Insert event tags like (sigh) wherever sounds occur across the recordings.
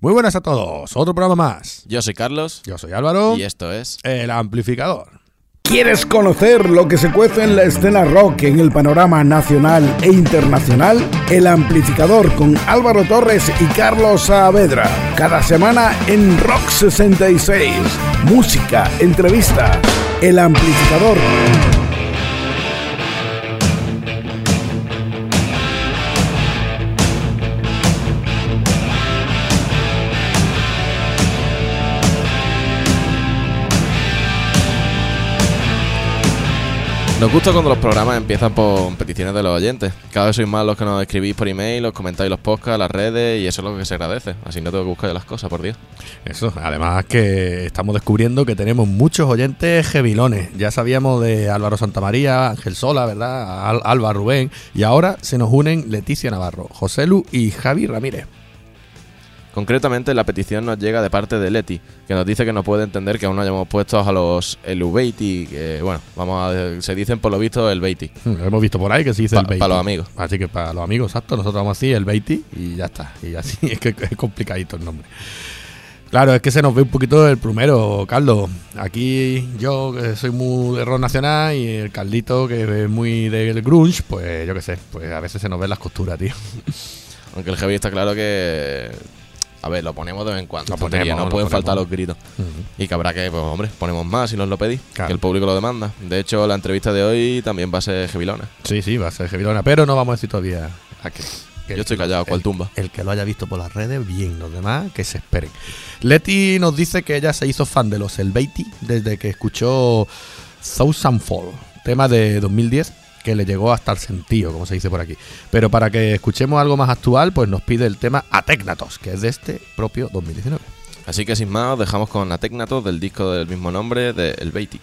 Muy buenas a todos, otro programa más. Yo soy Carlos Yo soy Álvaro, y esto es el amplificador. ¿Quieres conocer lo que se cuece en la escena rock en el panorama nacional e internacional? El amplificador con Álvaro Torres y Carlos Saavedra. Cada semana en Rock 66. Música, entrevista. El amplificador. Nos gusta cuando los programas empiezan por peticiones de los oyentes. Cada vez sois más los que nos escribís por email, los comentáis los podcasts, las redes y eso es lo que se agradece. Así no tengo que buscar las cosas, por Dios. Eso, además que estamos descubriendo que tenemos muchos oyentes gevilones. Ya sabíamos de Álvaro Santamaría, Ángel Sola, ¿verdad? Al- Alba Rubén. Y ahora se nos unen Leticia Navarro, José Lu y Javi Ramírez. Concretamente, la petición nos llega de parte de Leti, que nos dice que no puede entender que aún no hayamos puesto a los Elubeiti, que bueno, vamos a, se dicen por lo visto el Beiti. Hmm, Lo hemos visto por ahí que se dice Pa- el Beiti. pa' los amigos. Así que para los amigos, exacto, nosotros vamos así, el Beiti y ya está. Y así (laughs) es que es complicadito el nombre. Claro, es que se nos ve un poquito el primero, Carlos. Aquí yo, que soy muy de rock nacional, y el Carlito, que es muy del grunge, pues yo qué sé, pues a veces se nos ven las costuras, tío. Aunque el heavy está claro que... A ver, lo ponemos de vez en cuando. Lo no lo pueden ponemos. faltar los gritos. Y que habrá que, pues hombre, ponemos más si nos lo pedís. Claro. Que el público lo demanda. De hecho, la entrevista de hoy también va a ser heavilona. Sí, sí, va a ser Gevilona, pero no vamos a decir todavía a qué. Yo estoy callado, cual tumba. El que lo haya visto por las redes, bien, los demás, que se esperen. Leti nos dice que ella se hizo fan de los El Beatty desde que escuchó Thousand Fall, tema de 2010 que le llegó hasta el sentido, como se dice por aquí. Pero para que escuchemos algo más actual, pues nos pide el tema Atecnatos, que es de este propio 2019. Así que sin más, os dejamos con la Tecnatos del disco del mismo nombre de El Beiti.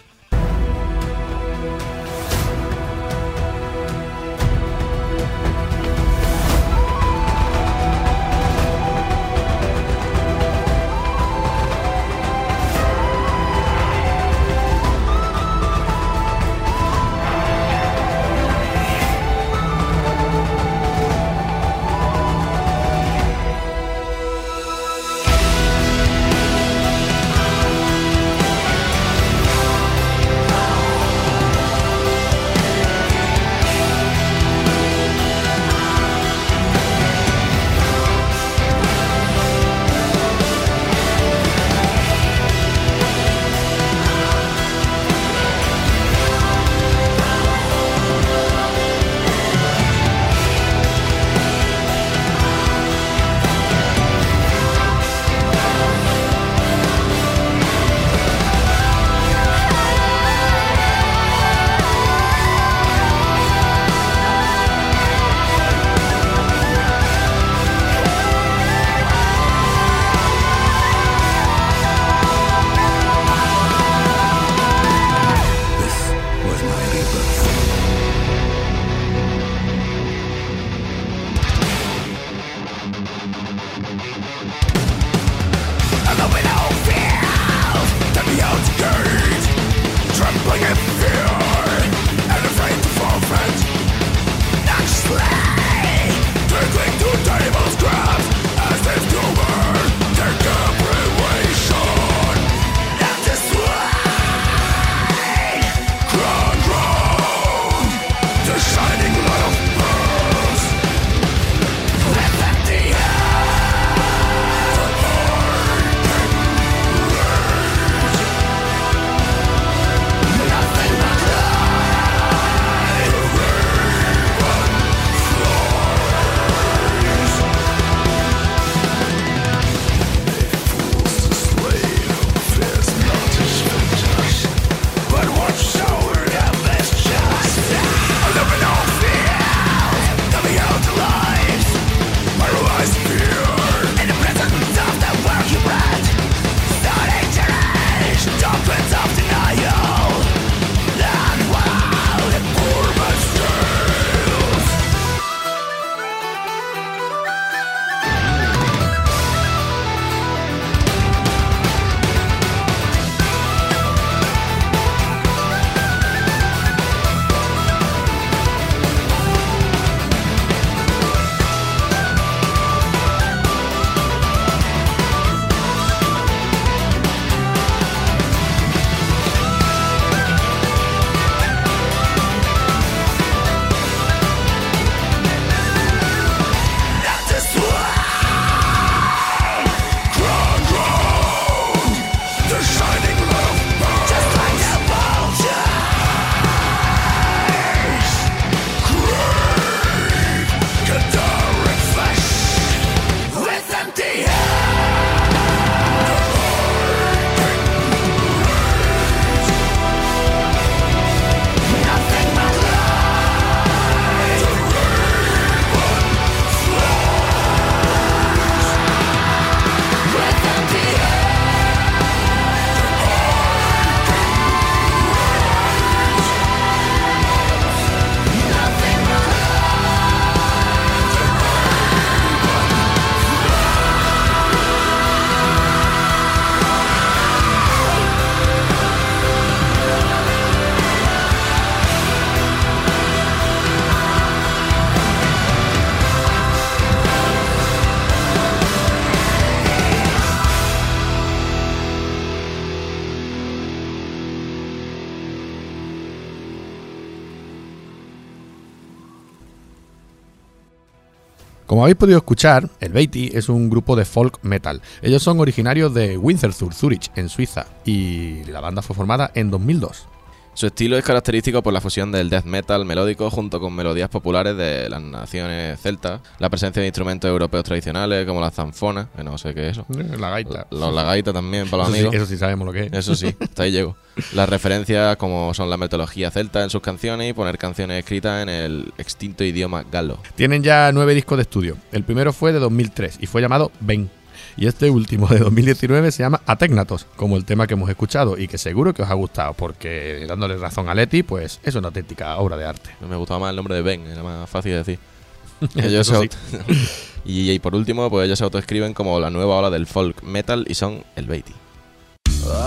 Como habéis podido escuchar, el Beatty es un grupo de folk metal. Ellos son originarios de Winterthur, Zurich, en Suiza, y la banda fue formada en 2002. Su estilo es característico por la fusión del death metal melódico junto con melodías populares de las naciones celtas, la presencia de instrumentos europeos tradicionales como la zanfona, que no sé qué es eso. Eh, La gaita. La, la gaita también para los Eso sí, amigos. eso sí sabemos lo que es. Eso sí, (laughs) hasta ahí llego. Las referencias como son la metodología celta en sus canciones y poner canciones escritas en el extinto idioma galo. Tienen ya nueve discos de estudio. El primero fue de 2003 y fue llamado Ben. Y este último de 2019 se llama Ategnatos, como el tema que hemos escuchado y que seguro que os ha gustado, porque dándole razón a Leti, pues es una auténtica obra de arte. Me gustaba más el nombre de Ben, era más fácil de decir. (laughs) Ellos sí. auto- (laughs) y, y por último, pues ellos se autoescriben como la nueva ola del folk metal y son el Beatty.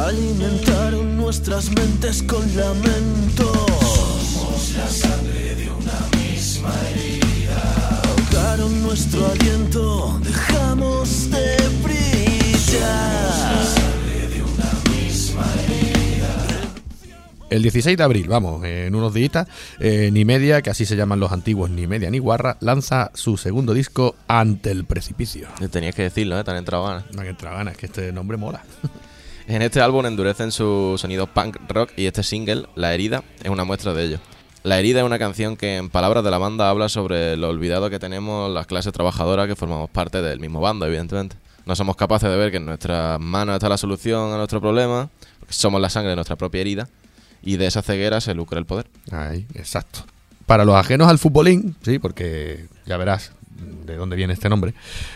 Alimentaron nuestras mentes con lamento. Somos la sangre de una misma herida. Ahogaron nuestro aliento. El 16 de abril, vamos, en unos días, eh, Ni Media, que así se llaman los antiguos Ni Media ni Guarra, lanza su segundo disco Ante el Precipicio. Tenías que decirlo, ¿eh? Te han entrado ganas. Han entrado ganas, que este nombre mola. (laughs) En este álbum endurecen su sonido punk rock y este single, La herida, es una muestra de ello. La herida es una canción que en palabras de la banda habla sobre lo olvidado que tenemos las clases trabajadoras que formamos parte del mismo bando, evidentemente. No somos capaces de ver que en nuestras manos está la solución a nuestro problema, porque somos la sangre de nuestra propia herida, y de esa ceguera se lucra el poder. Ahí, exacto. Para los ajenos al futbolín, sí, porque ya verás de dónde viene este nombre,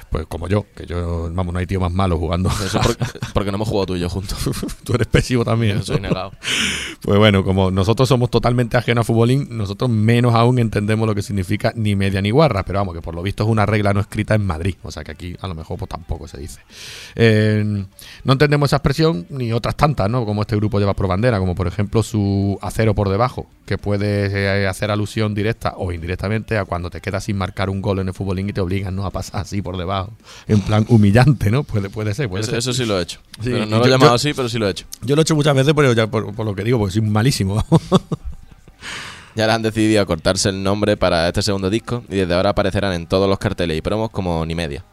pues como yo, que yo, vamos, no hay tío más malo jugando. Eso es porque, (laughs) porque no hemos jugado tú y yo juntos. (laughs) Tú eres pésimo también. Yo soy negado. Pues bueno, como nosotros somos totalmente ajenos a futbolín, nosotros menos aún entendemos lo que significa ni media ni guarra, pero vamos, que por lo visto es una regla no escrita en Madrid, o sea que aquí a lo mejor pues tampoco se dice. Eh, no entendemos esa expresión ni otras tantas, ¿no? Como este grupo lleva por bandera, como por ejemplo su acero por debajo, que puede eh, hacer alusión directa o indirectamente a cuando te quedas sin marcar un gol en el y te obligan ¿no? a pasar así por debajo, en plan humillante, ¿no? Puede, puede ser, puede Eso, ser. eso sí lo he hecho. Sí, Pero no lo he yo- llamado yo- así, pero sí lo he hecho. Yo lo he hecho muchas veces, pero ya por, por lo que digo, porque soy malísimo. Ya han decidido cortarse el nombre para este segundo disco y desde ahora aparecerán en todos los carteles y promos como Ni Media.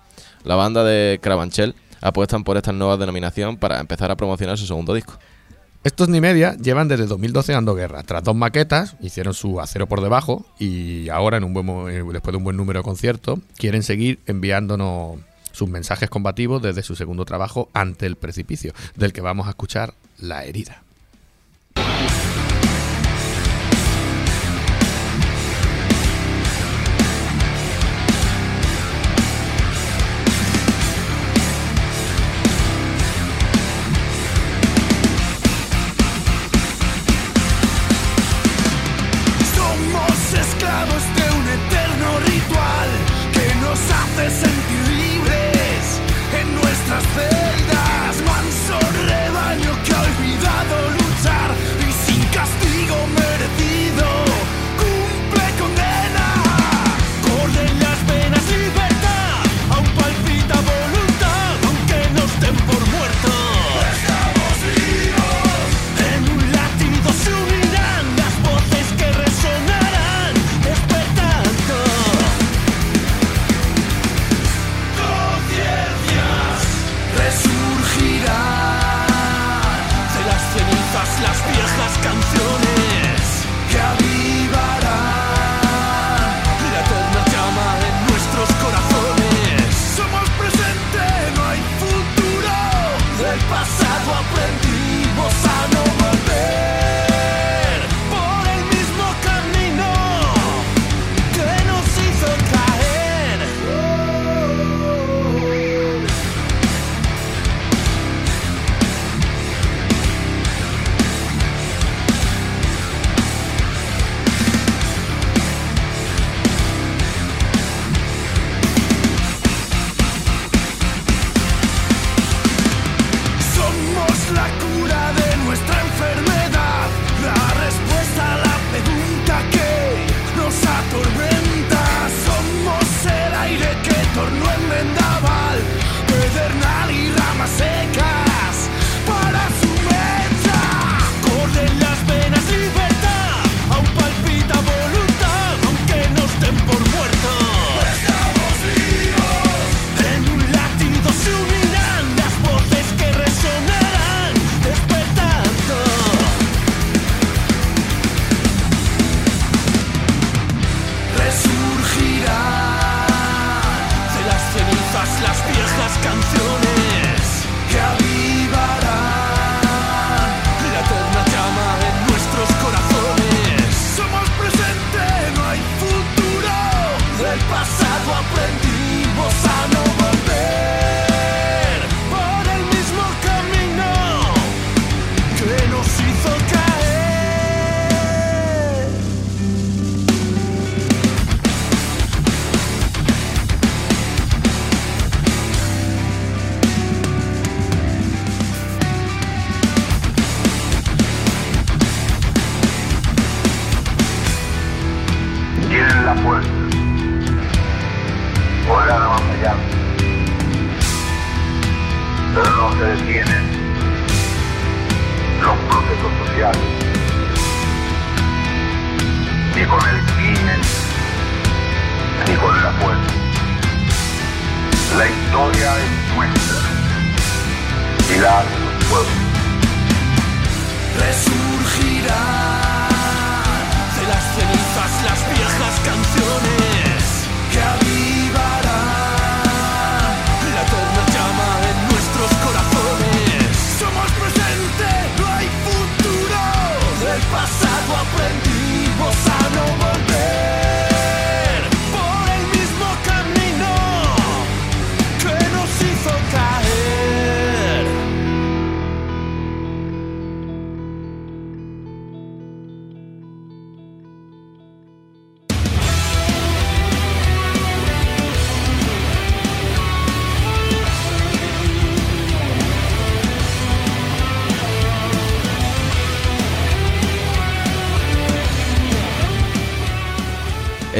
La banda de Cravanchel apuestan por esta nueva denominación para empezar a promocionar su segundo disco. Estos ni media llevan desde 2012 dando guerra. Tras dos maquetas, hicieron su acero por debajo y ahora, en un buen, eh, después de un buen número de conciertos, quieren seguir enviándonos sus mensajes combativos desde su segundo trabajo ante el precipicio, del que vamos a escuchar La herida.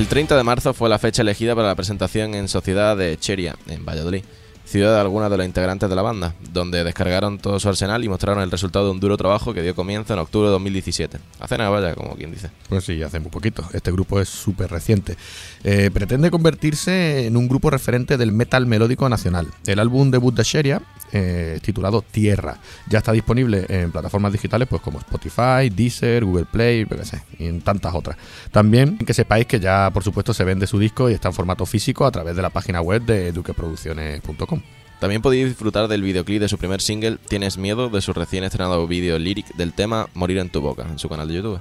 El 30 de marzo fue la fecha elegida para la presentación en Sociedad de Cheria, en Valladolid, ciudad de algunas de los integrantes de la banda, donde descargaron todo su arsenal y mostraron el resultado de un duro trabajo que dio comienzo en octubre de 2017. Hace nada, vaya, como quien dice. Pues sí, hace muy poquito. Este grupo es súper reciente. Eh, pretende convertirse en un grupo referente del metal melódico nacional. El álbum debut de Sheria, eh, titulado Tierra, ya está disponible en plataformas digitales pues como Spotify, Deezer, Google Play, sé, y en tantas otras. También que sepáis que ya, por supuesto, se vende su disco y está en formato físico a través de la página web de duqueproducciones.com. También podéis disfrutar del videoclip de su primer single, Tienes Miedo, de su recién estrenado vídeo lyric del tema Morir en tu boca, en su canal de YouTube.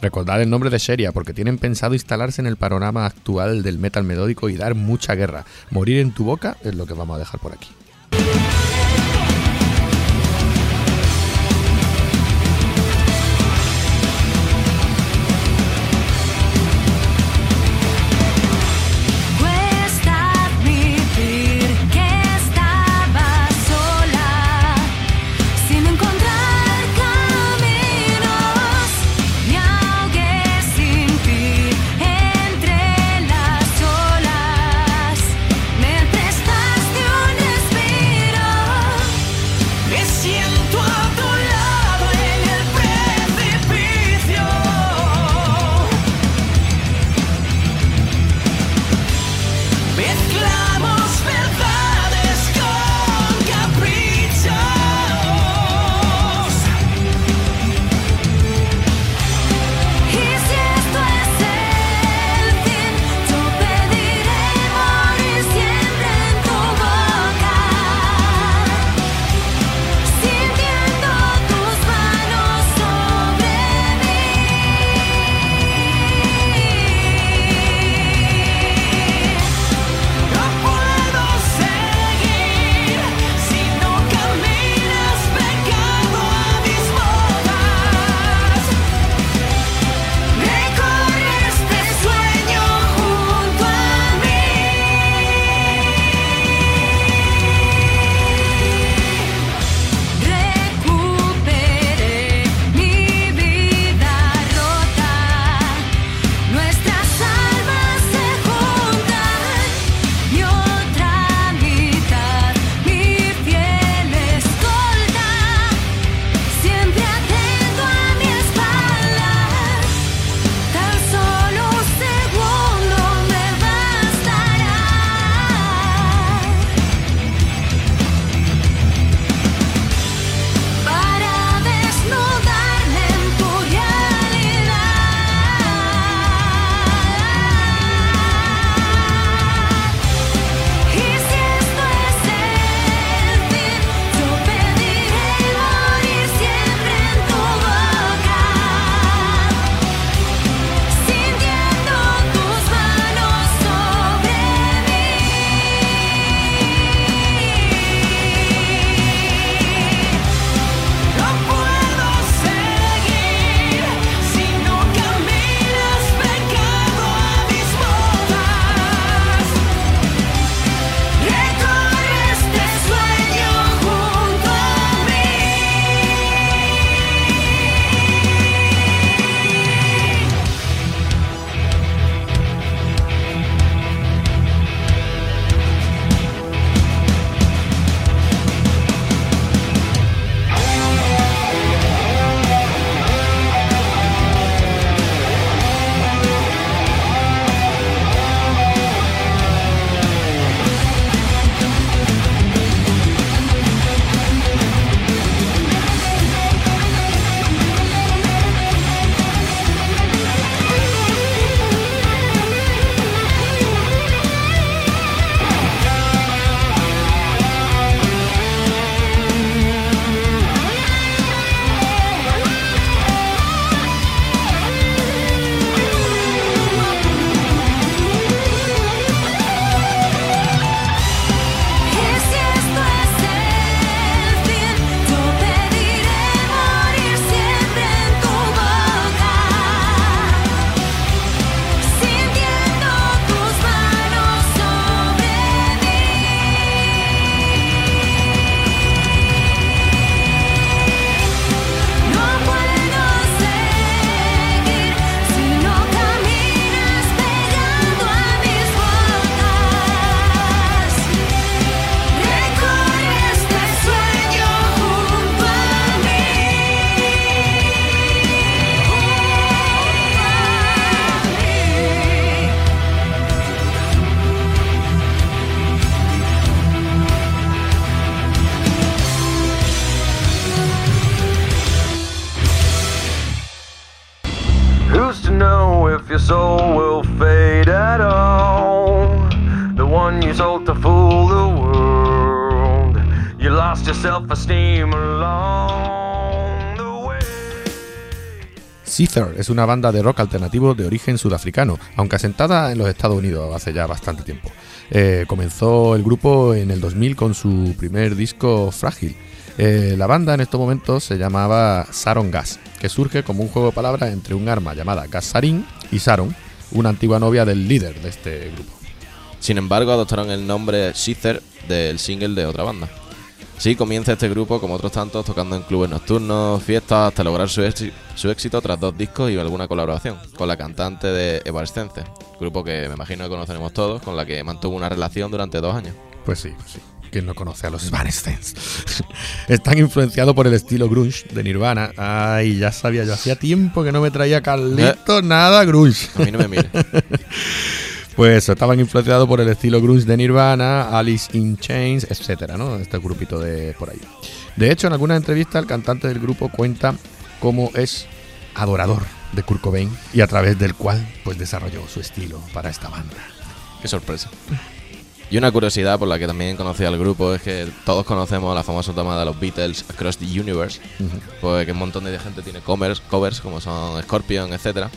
Recordad el nombre de Sheria porque tienen pensado instalarse en el panorama actual del metal melódico y dar mucha guerra. Morir en tu boca es lo que vamos a dejar por aquí. Es una banda de rock alternativo de origen sudafricano, aunque asentada en los Estados Unidos hace ya bastante tiempo. Eh, comenzó el grupo en el 2000 con su primer disco Frágil. Eh, la banda en estos momentos se llamaba Saron Gas, que surge como un juego de palabras entre un arma llamada Gas Sarin y Saron, una antigua novia del líder de este grupo. Sin embargo, adoptaron el nombre Caesar del single de otra banda. Así comienza este grupo, como otros tantos, tocando en clubes nocturnos, fiestas, hasta lograr su, su éxito tras dos discos y alguna colaboración con la cantante de Evanescence, grupo que me imagino que conoceremos todos, con la que mantuvo una relación durante dos años. Pues sí, pues sí. ¿Quién no conoce a los Evanescence? (laughs) Están influenciados por el estilo grunge de Nirvana. Ay, ya sabía yo. Hacía tiempo que no me traía Carlito nada grunge. A mí no me mire. (laughs) Pues estaban influenciados por el estilo grunge de Nirvana, Alice in Chains, etcétera, ¿no? Este grupito de por ahí. De hecho, en alguna entrevista el cantante del grupo cuenta cómo es adorador de Kurt Cobain y a través del cual pues desarrolló su estilo para esta banda. Qué sorpresa. Y una curiosidad por la que también conocí al grupo es que todos conocemos la famosa toma de los Beatles Across the Universe, pues que un montón de gente tiene covers, covers como son Scorpion, etcétera.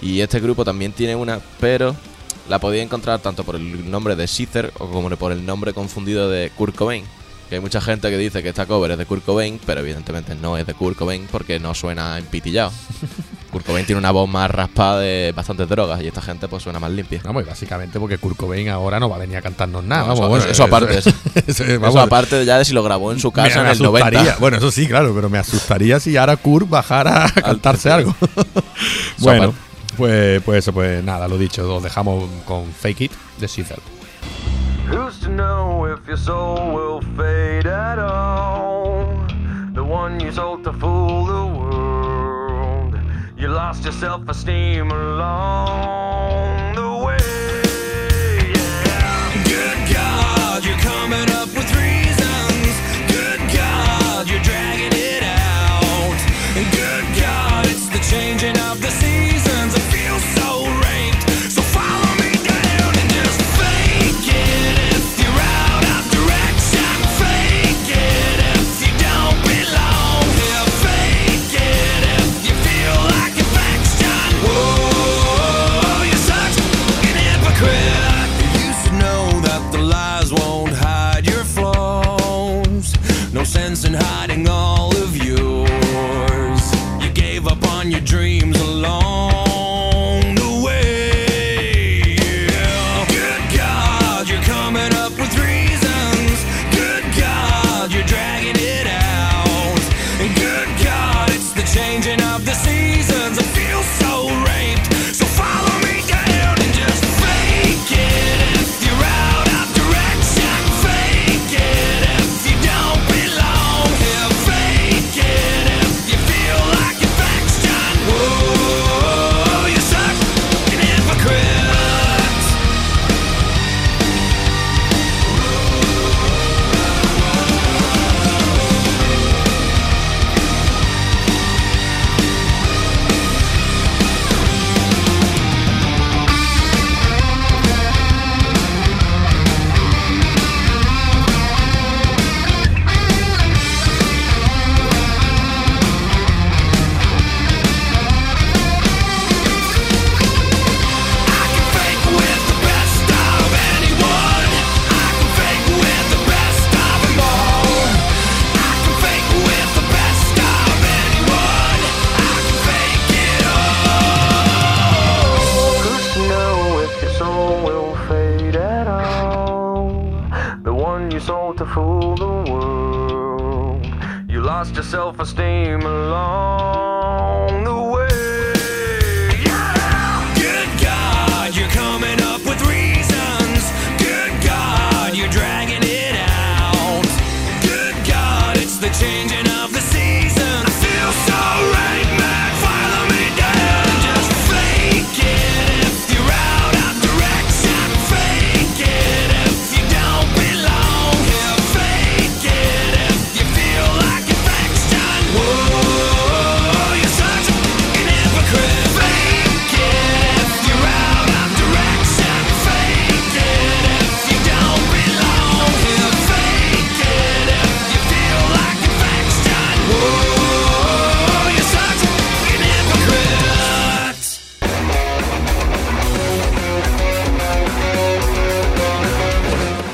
Y este grupo también tiene una, pero la podía encontrar tanto por el nombre de Caesar o como por el nombre confundido de Kurt Cobain. Que hay mucha gente que dice que esta cover es de Kurt Cobain, pero evidentemente no es de Kurt Cobain porque no suena empitillado. (laughs) Kurt Cobain tiene una voz más raspada de bastantes drogas y esta gente pues suena más limpia. Vamos, y básicamente porque Kurt Cobain ahora no va a venir a cantarnos nada. No, vamos, eso- bueno, eso aparte, eso- (laughs) eso- Eso vamos, aparte ya de si lo grabó en su casa me en el asustaría. 90. Bueno, eso sí, claro, pero me asustaría si ahora Kurt bajara a cantarse (laughs) algo. bueno, aparte. Pues, pues eso, pues nada, lo dicho, os dejamos con Fake It de Caesar. Who's to know if your soul will fade at all? The one you sold to fool the world. You lost your self esteem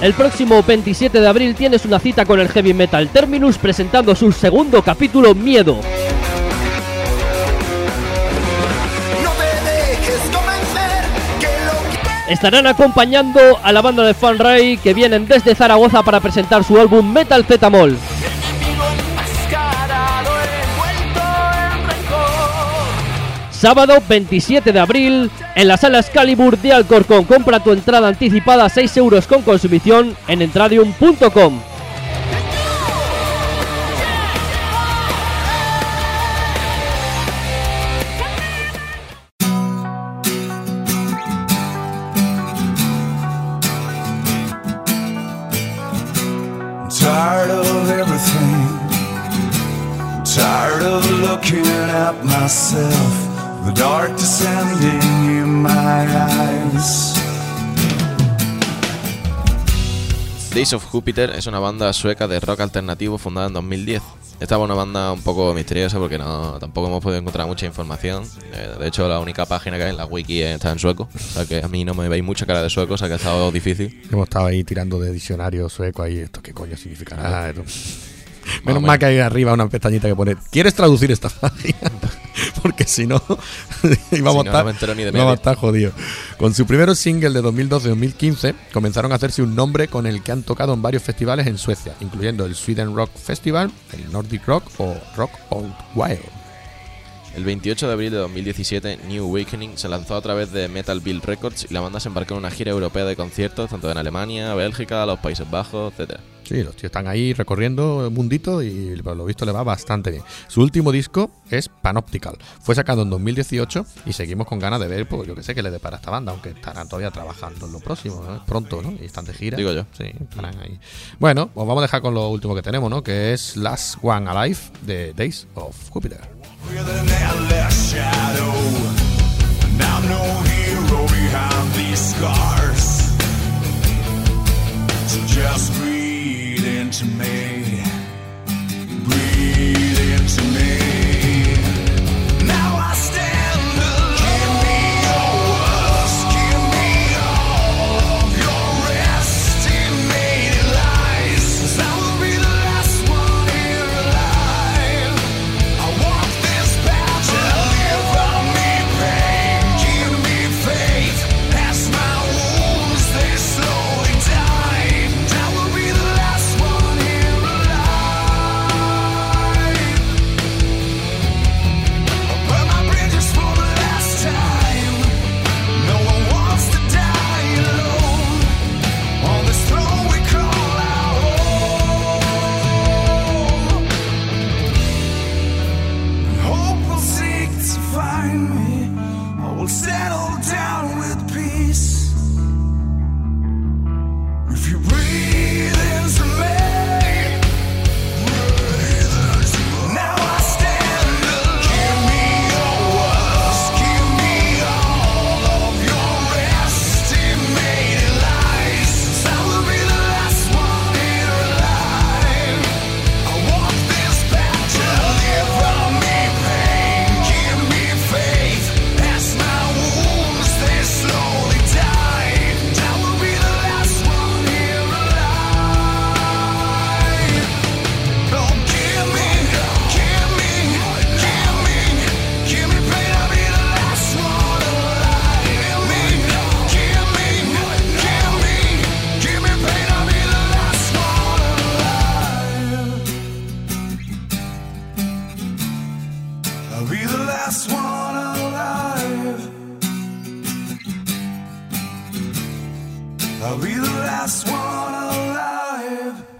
El próximo 27 de abril tienes una cita con el heavy metal Terminus presentando su segundo capítulo Miedo. Estarán acompañando a la banda de Fan Ray que vienen desde Zaragoza para presentar su álbum Metal Zetamol. Sábado 27 de abril en la sala Excalibur de Alcorcón. Compra tu entrada anticipada a 6 euros con consumición en entradium.com. Of everything. Looking at myself. The dark descending in my eyes. Days of Jupiter es una banda sueca de rock alternativo fundada en 2010. Esta es una banda un poco misteriosa porque no tampoco hemos podido encontrar mucha información. Eh, de hecho, la única página que hay en la wiki está en sueco. O sea que a mí no me veis mucha cara de sueco, o sea que ha estado difícil. Hemos estado ahí tirando de diccionario sueco ahí. ¿Esto qué coño significa nada? Menos menos. mal que hay arriba una pestañita que pone ¿Quieres traducir esta página? (laughs) Porque si no, (laughs) íbamos, Si a no, estar, no íbamos a estar jodidos. Con su primer single de 2012-2015 comenzaron a hacerse un nombre con el que han tocado en varios festivales en Suecia, incluyendo el Sweden Rock Festival, el Nordic Rock o Rock Out Wild. El 28 de abril de 2017, New Awakening se lanzó a través de Metal Bill Records y la banda se embarcó en una gira europea de conciertos tanto en Alemania, Bélgica, los Países Bajos, etc. Sí, los tíos están ahí recorriendo el mundito y por lo visto le va bastante bien. Su último disco es Panoptical. Fue sacado en 2018 y seguimos con ganas de ver, pues yo que sé, que le depara a esta banda, aunque estarán todavía trabajando en lo próximo, ¿no? pronto, ¿no? Y están de gira. Digo yo. Sí, estarán ahí. Bueno, pues vamos a dejar con lo último que tenemos, ¿no? Que es Last One Alive de Days of Jupiter. So just breathe into me. Breathe into me.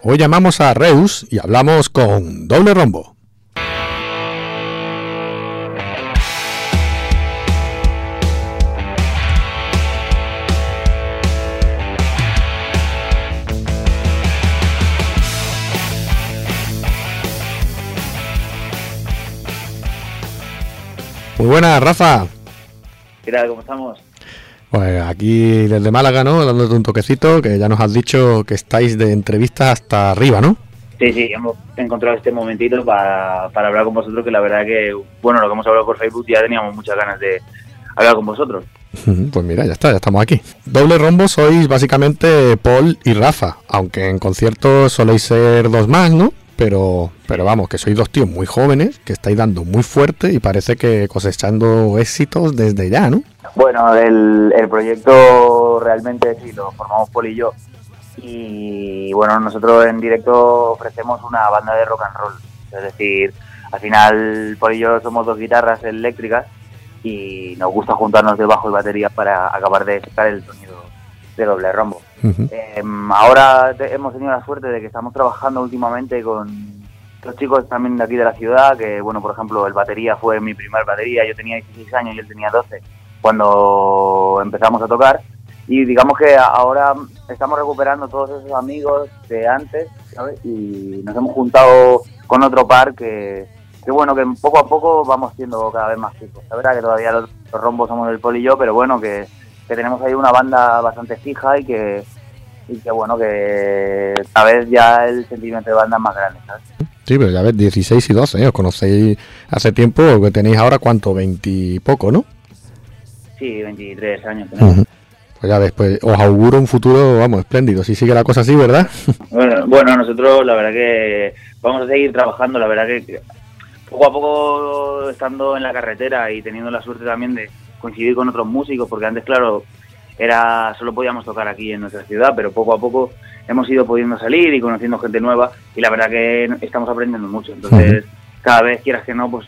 Hoy llamamos a Reus y hablamos con Doble Rombo. Muy buenas, Rafa. ¿Qué tal? ¿Cómo estamos? Pues aquí desde Málaga, ¿no? Dándote un toquecito, que ya nos has dicho que estáis de entrevistas hasta arriba, ¿no? Sí, sí, hemos encontrado este momentito para, para hablar con vosotros, que la verdad que, bueno, lo que hemos hablado por Facebook ya teníamos muchas ganas de hablar con vosotros. Pues mira, ya está, ya estamos aquí. Doble rombo sois básicamente Paul y Rafa, aunque en conciertos soléis ser dos más, ¿no? Pero, pero vamos, que sois dos tíos muy jóvenes, que estáis dando muy fuerte y parece que cosechando éxitos desde ya, ¿no? Bueno, el, el proyecto realmente sí lo formamos Poli y yo. Y bueno, nosotros en directo ofrecemos una banda de rock and roll. Es decir, al final Poli y yo somos dos guitarras eléctricas y nos gusta juntarnos de bajo batería para acabar de sacar el sonido de doble rombo. Em, ahora hemos tenido la suerte de que estamos trabajando últimamente con los chicos también de aquí de la ciudad, que bueno, por ejemplo, el batería fue mi primer batería, yo tenía 16 años y él tenía 12 cuando empezamos a tocar y digamos que ahora estamos recuperando todos esos amigos de antes, ¿sabes? Y nos hemos juntado con otro par que, que bueno, que poco a poco vamos siendo cada vez más chicos. La verdad que todavía los, los rombos somos el poli y yo, pero bueno, que, que tenemos ahí una banda bastante fija y que, y que bueno, que cada vez ya el sentimiento de banda es más grande, ¿sabes? Sí, pero ya ves, 16 y 12, ¿eh? os conocéis hace tiempo, que tenéis ahora cuánto, 20 y poco, ¿no? Sí, 23 años tenemos. Pues ya ves, pues os auguro un futuro, vamos, espléndido. Si sigue la cosa así, ¿verdad? (laughs) Bueno, bueno, nosotros la verdad que vamos a seguir trabajando, la verdad que poco a poco estando en la carretera y teniendo la suerte también de coincidir con otros músicos, porque antes, claro, era solo podíamos tocar aquí en nuestra ciudad, pero poco a poco hemos ido pudiendo salir y conociendo gente nueva y la verdad que estamos aprendiendo mucho. Entonces, cada vez quieras que no, pues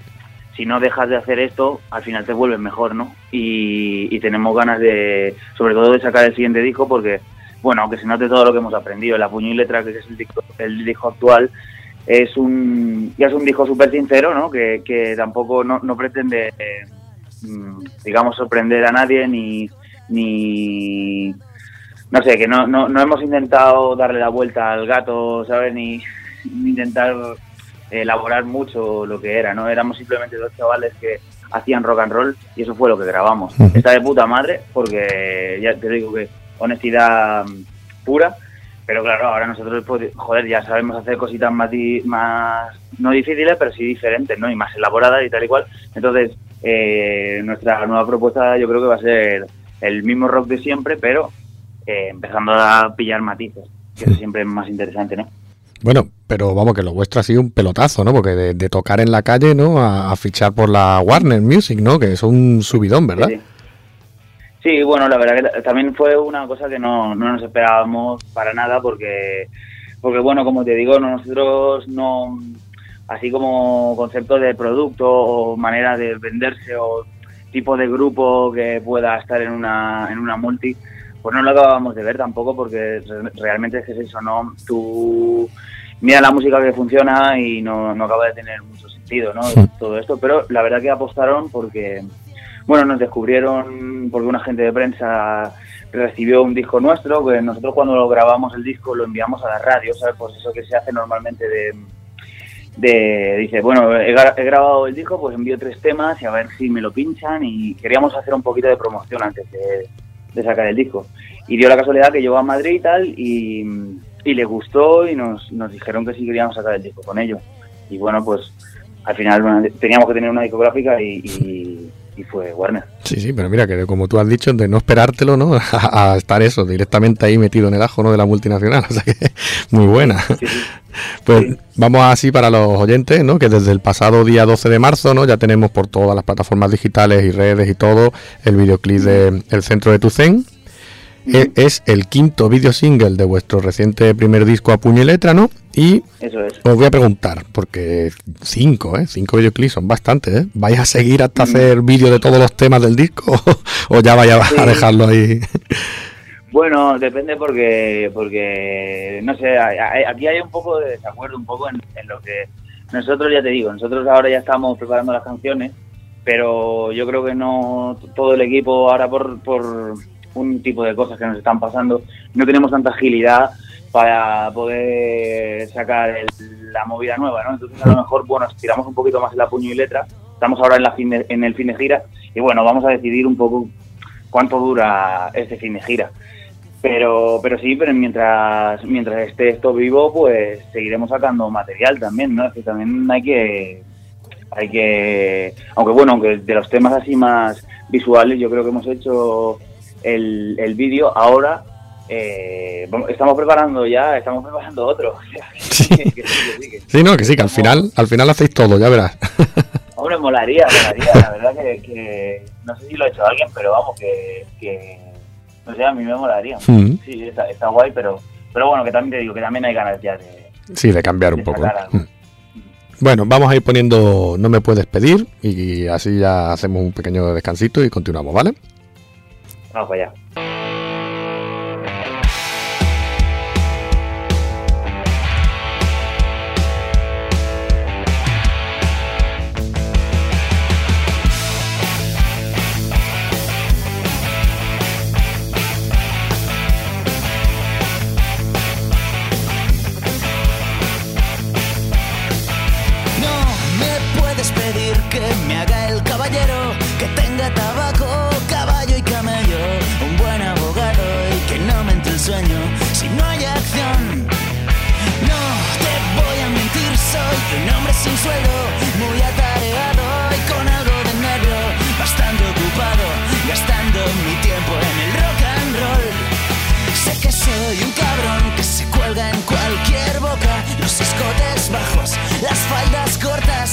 si no dejas de hacer esto, al final te vuelves mejor, ¿no? Y, y tenemos ganas de, sobre todo, de sacar el siguiente disco porque, bueno, aunque se note todo lo que hemos aprendido, la puño y letra, que es el disco, el disco actual, es un, ya es un disco súper sincero, ¿no? Que, que tampoco no, no pretende, eh, mm, digamos, sorprender a nadie ni, ni no sé, que no, no, no hemos intentado darle la vuelta al gato, ¿sabes? Ni, ni intentar elaborar mucho lo que era, ¿no? Éramos simplemente dos chavales que hacían rock and roll y eso fue lo que grabamos. Está de puta madre porque ya te digo que honestidad pura, pero claro, ahora nosotros, pues, joder, ya sabemos hacer cositas más, di- más no difíciles, pero sí diferentes, ¿no? Y más elaboradas y tal y cual. Entonces, eh, nuestra nueva propuesta yo creo que va a ser el mismo rock de siempre, pero eh, empezando a pillar matices, que eso siempre es más interesante, ¿no? Bueno, pero vamos, que lo vuestro ha sido un pelotazo, ¿no? Porque de, de tocar en la calle, ¿no? A, a fichar por la Warner Music, ¿no? Que es un subidón, ¿verdad? Sí, sí. Sí, bueno, la verdad que ta- también fue una cosa que no, no nos esperábamos para nada porque, porque bueno, como te digo, nosotros no, así como concepto de producto o manera de venderse o tipo de grupo que pueda estar en una, en una multi, pues no lo acabamos de ver tampoco porque re- realmente es que es eso, ¿no? Tú mira la música que funciona y no, no acaba de tener mucho sentido, ¿no? Todo esto, pero la verdad que apostaron porque bueno, nos descubrieron porque un agente de prensa recibió un disco nuestro, que nosotros cuando lo grabamos el disco lo enviamos a la radio, ¿sabes? Pues eso que se hace normalmente de, de dice, bueno, he, gra- he grabado el disco, pues envío tres temas y a ver si me lo pinchan y queríamos hacer un poquito de promoción antes de, sacar el disco. Y dio la casualidad que llegó a Madrid y tal y, y le gustó y nos, nos dijeron que sí queríamos sacar el disco con ellos. Y bueno, pues al final bueno, teníamos que tener una discográfica y- y fue Warner. Sí, sí, pero mira, que como tú has dicho, de no esperártelo, ¿no? (laughs) A, a estar eso, directamente ahí metido en el ajo, ¿no? De la multinacional. (laughs) O sea que, muy buena. Sí, sí. Pues vamos así para los oyentes, ¿no? Que desde el pasado día 12 de marzo, ¿no? Ya tenemos por todas las plataformas digitales y redes y todo el videoclip de El Centro de tu Zen. E- Es el quinto video single de vuestro reciente primer disco a puño y letra, ¿no? Y Eso es. os voy a preguntar, porque cinco, ¿eh? Cinco videoclips son bastantes, ¿eh? ¿Vais a seguir hasta hacer vídeo de todos los temas del disco (laughs) o ya vais a, Sí. dejarlo ahí? Bueno, depende porque, porque no sé, aquí hay un poco de desacuerdo, un poco en, en lo que nosotros, ya te digo, nosotros ahora ya estamos preparando las canciones, pero yo creo que no todo el equipo ahora por, por un tipo de cosas que nos están pasando, no tenemos tanta agilidad para poder sacar el- la movida nueva, ¿no? Entonces a lo mejor, bueno, estiramos un poquito más la puño y letra, estamos ahora en, la fin de- en el fin de gira y bueno, vamos a decidir un poco cuánto dura este fin de gira. Pero, pero sí, pero mientras, mientras esté esto vivo, pues seguiremos sacando material también, ¿no? También hay que, hay que, aunque bueno, aunque de los temas así más, visuales. Yo creo que hemos hecho el, el vídeo. Ahora eh, estamos preparando ya, estamos preparando otro. (laughs) O sea, que sí, que sí, que sí. Sí, no, que sí, que al final, al final hacéis todo, ya verás. (laughs) Hombre, molaría, molaría. La verdad que, que no sé si lo ha hecho alguien, pero vamos, que, que no sé, a mí me molaría. Mm. Sí, está, está guay, pero, pero bueno, que también te digo que también hay ganas ya de, Sí, de cambiar un poco. algo. Mm. Bueno, vamos a ir poniendo No me puedes pedir y así ya hacemos un pequeño descansito y continuamos, ¿vale? Vamos para allá.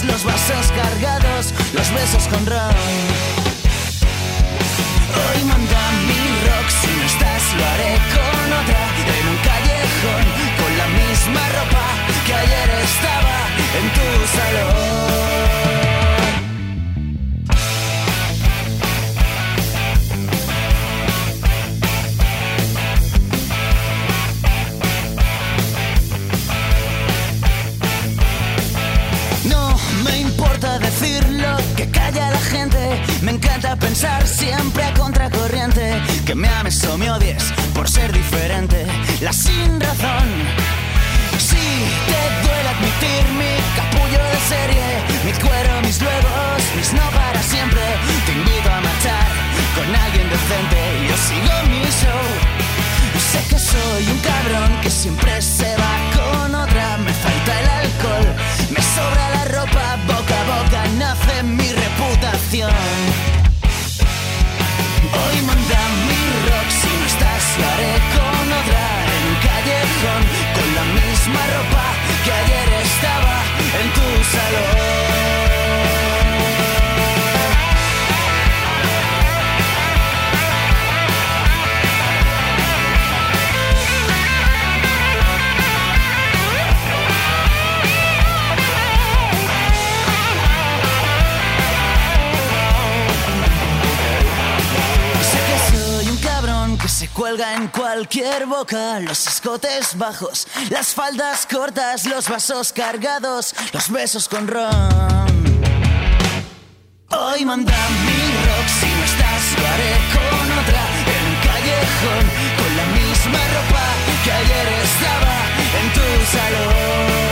Los vasos cargados, los besos con ron. Que calla la gente. Me encanta pensar siempre a contracorriente. Que me ames o me odies por ser diferente. La sin razón. Si te duele admitir mi capullo de serie, mi cuero, mis luegos, mis no para siempre. Te invito a marchar con alguien decente. Yo sigo mi show. Sé que soy un cabrón que siempre se canción. En cualquier boca. Los escotes bajos, las faldas cortas, los vasos cargados, los besos con ron. Hoy manda mi rock, si no estás lo haré con otra. En un callejón, con la misma ropa que ayer estaba en tu salón.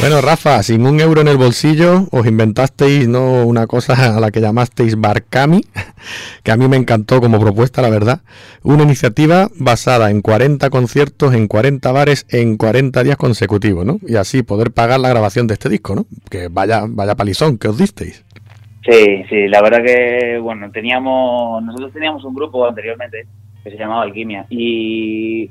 Bueno, Rafa, sin un euro en el bolsillo, os inventasteis ¿no? una cosa a la que llamasteis Barcami, (laughs) que a mí me encantó como propuesta, la verdad. Una iniciativa basada en 40 conciertos en 40 bares en 40 días consecutivos, ¿no? Y así poder pagar la grabación de este disco, ¿no? Que vaya, vaya palizón que os disteis. Sí, sí, la verdad que, bueno, teníamos, nosotros teníamos un grupo anteriormente que se llamaba Alquimia y,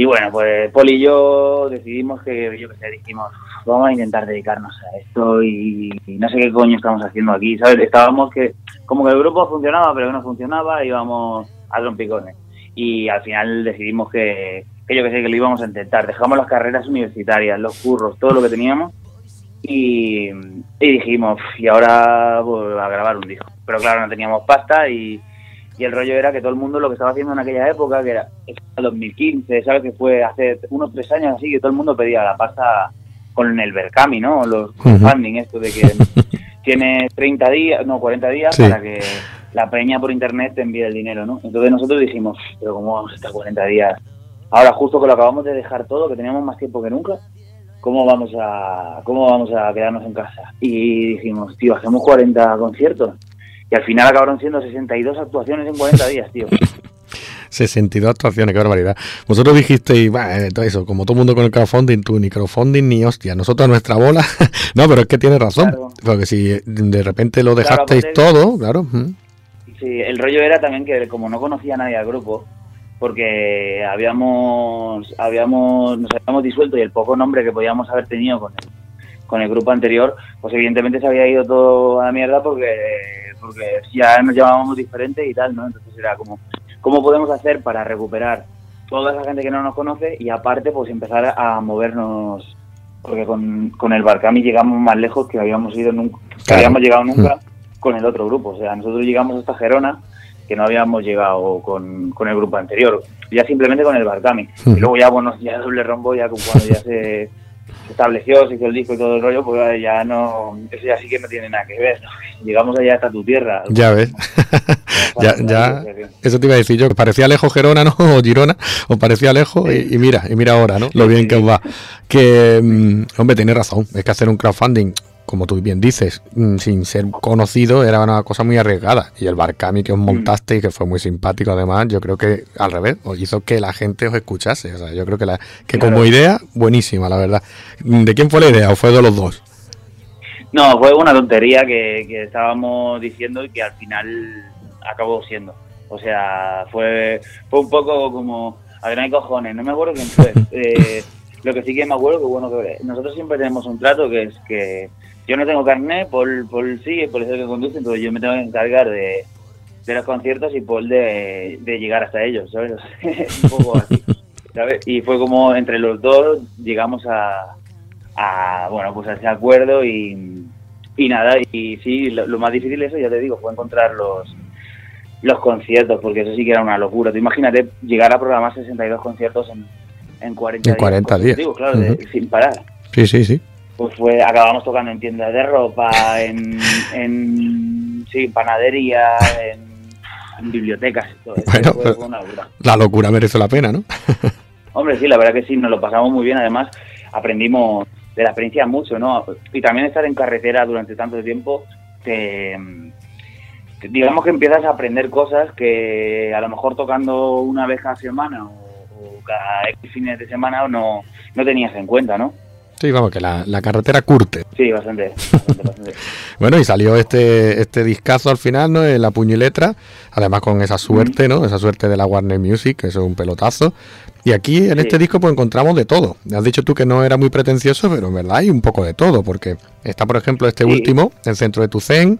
y bueno, pues Poli y yo decidimos que, yo qué sé, dijimos, vamos a intentar dedicarnos a esto y, y no sé qué coño estamos haciendo aquí, ¿sabes? Estábamos que, como que el grupo funcionaba, pero que no funcionaba, íbamos a trompicones y al final decidimos que, que yo que sé, que lo íbamos a intentar. Dejamos las carreras universitarias, los curros, todo lo que teníamos y, y dijimos, y ahora pues, a grabar un disco. Pero claro, no teníamos pasta y, y el rollo era que todo el mundo lo que estaba haciendo en aquella época, que era el 2015, ¿sabes? Que fue hace unos tres años así, que todo el mundo pedía la pasta con el Berkami, ¿no? Los Ujú. funding, esto de que (laughs) tienes 30 días, no, 40 días Sí. para que la peña por internet te envíe el dinero, ¿no? Entonces nosotros dijimos, pero ¿cómo vamos a estar 40 días? Ahora justo que lo acabamos de dejar todo, que teníamos más tiempo que nunca, ¿cómo vamos a cómo vamos a quedarnos en casa? Y dijimos, tío, hacemos 40 conciertos. Y al final acabaron siendo 62 actuaciones en 40 días, tío. (laughs) 62 actuaciones, qué barbaridad. Vosotros dijisteis, "Bah, eh, todo eso, como todo mundo con el crowdfunding, tú ni crowdfunding ni hostia, nosotros nuestra bola. (laughs) no, pero es que tienes razón, Claro. porque si de repente lo dejasteis todo, claro. Sí, el rollo era también que como no conocía a nadie al grupo, porque habíamos, habíamos, nos habíamos disuelto y el poco nombre que podíamos haber tenido con el, con el grupo anterior, pues evidentemente se había ido todo a la mierda porque, porque ya nos llamábamos diferente y tal, ¿no? Entonces era como, ¿cómo podemos hacer para recuperar toda esa gente que no nos conoce y aparte pues empezar a movernos? Porque con, con el Barcami llegamos más lejos que habíamos ido nunca, que habíamos llegado nunca con el otro grupo. O sea, nosotros llegamos hasta Gerona, que no habíamos llegado con, con el grupo anterior, ya simplemente con el Barcami. Ujú. Y luego ya, bueno, ya doble rombo, ya cuando ya (laughs) se, se estableció, se hizo el disco y todo el rollo, pues ya no, eso ya sí que no tiene nada que ver. Llegamos allá hasta tu tierra. Ya ves. (laughs) ya, ya, eso te iba a decir yo, que parecía lejos Gerona, ¿no? (laughs) O Girona, os parecía lejos y, y mira, y mira ahora, ¿no? Lo bien que os va. Que, mm, hombre, tienes razón, es que hacer un crowdfunding, como tú bien dices, mm, sin ser conocido, era una cosa muy arriesgada. Y el Barcami que os montaste y que fue muy simpático además, yo creo que al revés, os hizo que la gente os escuchase. O sea, yo creo que, la, que Claro. como idea, buenísima, la verdad. ¿De quién fue la idea o fue de los dos? No, fue una tontería que, que estábamos diciendo y que al final acabó siendo. O sea, fue, fue un poco como, a ver, no hay cojones, no me acuerdo quién fue. (laughs) Eh, lo que sí que me acuerdo que bueno, que nosotros siempre tenemos un trato que es que yo no tengo carnet, Paul, Paul sí, Paul es el que conduce, entonces yo me tengo que encargar de, de los conciertos y Paul de, de llegar hasta ellos, ¿sabes? (laughs) un poco así, ¿sabes? Y fue como entre los dos llegamos a, a bueno, pues a ese acuerdo y, y nada, y sí, lo, lo más difícil eso, ya te digo, fue encontrar los los conciertos, porque eso sí que era una locura. Tú imagínate llegar a programar 62 conciertos en, en 40 En 40 días. consecutivos, claro, de- sin parar. Sí, sí, sí. Pues fue, acabamos tocando en tiendas de ropa, en, en sí, panadería, en, en bibliotecas. y Todo. Eso Bueno, fue, pero- fue una locura. La locura merece la pena, ¿no? (laughs) Hombre, sí, la verdad que sí, nos lo pasamos muy bien. Además, aprendimos de la experiencia mucho, ¿no? Y también estar en carretera durante tanto tiempo, te, te- digamos que empiezas a aprender cosas que a lo mejor tocando una vez cada semana o, o cada fines de semana no, no tenías en cuenta, ¿no? Sí, vamos, que la, la carretera curte. Sí, bastante, bastante, bastante. (laughs) Bueno, y salió este, este discazo al final, ¿no? En la puño y letra, además con esa suerte, ¿no? Esa suerte de la Warner Music, que eso es un pelotazo. Y aquí en Sí. este disco pues encontramos de todo. Has dicho tú que no era muy pretencioso, pero en verdad hay un poco de todo, porque está, por ejemplo, este Sí. último, El Centro de tu Zen,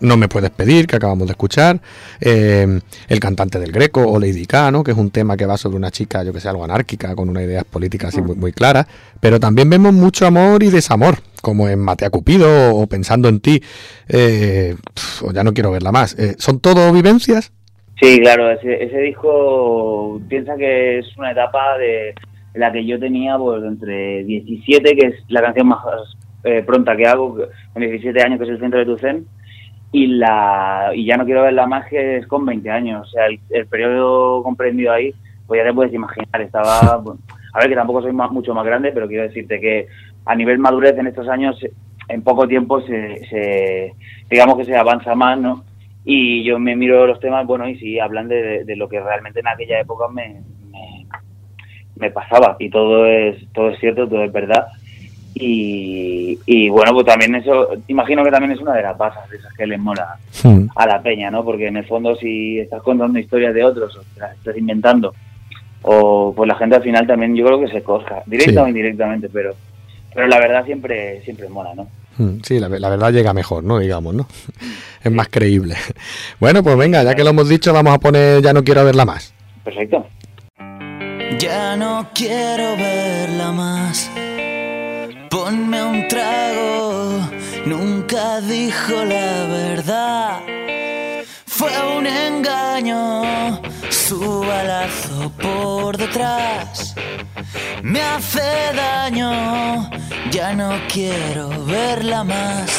No me puedes pedir, que acabamos de escuchar, eh, El cantante del Greco o Lady K, ¿no? Que es un tema que va sobre una chica, yo que sé, algo anárquica, con unas ideas políticas así muy, claras. Pero también vemos mucho amor y desamor, como en Matea Cupido o Pensando en ti. Eh, o ya no quiero verla más. Eh, ¿Son todo vivencias? Sí, claro, ese, ese disco piensa que es una etapa de la que yo tenía pues entre 17, que es la canción más eh, pronta que hago, con 17 años, que es el centro de tu zen, y la y ya no quiero ver la que es con 20 años. O sea, el, el periodo comprendido ahí, pues ya te puedes imaginar, estaba... (laughs) bueno, a ver, que tampoco soy más- mucho más grande, pero quiero decirte que a nivel madurez en estos años, en poco tiempo se, se digamos que se avanza más, ¿no? Y yo me miro los temas, bueno, y sí, hablan de, de lo que realmente en aquella época me, me, me pasaba. Y todo es, todo es cierto, todo es verdad. Y, y bueno, pues también eso, imagino que también es una de las pasas, de esas que les mola Hmm. a la peña, ¿no? Porque en el fondo si estás contando historias de otros o te las estás inventando, o pues la gente al final también yo creo que se cosca, directa Sí. o indirectamente, pero pero la verdad siempre siempre mola, ¿no? Hmm, Sí, la, la verdad llega mejor, ¿no? Digamos, ¿no? (laughs) Es más creíble. (laughs) Bueno, pues venga, ya que lo hemos dicho, vamos a poner Ya no quiero verla más. Perfecto. Ya no quiero verla más. Ponme un trago. Nunca dijo la verdad. Fue un engaño. Su balazo por detrás. Me hace daño. Ya no quiero verla más.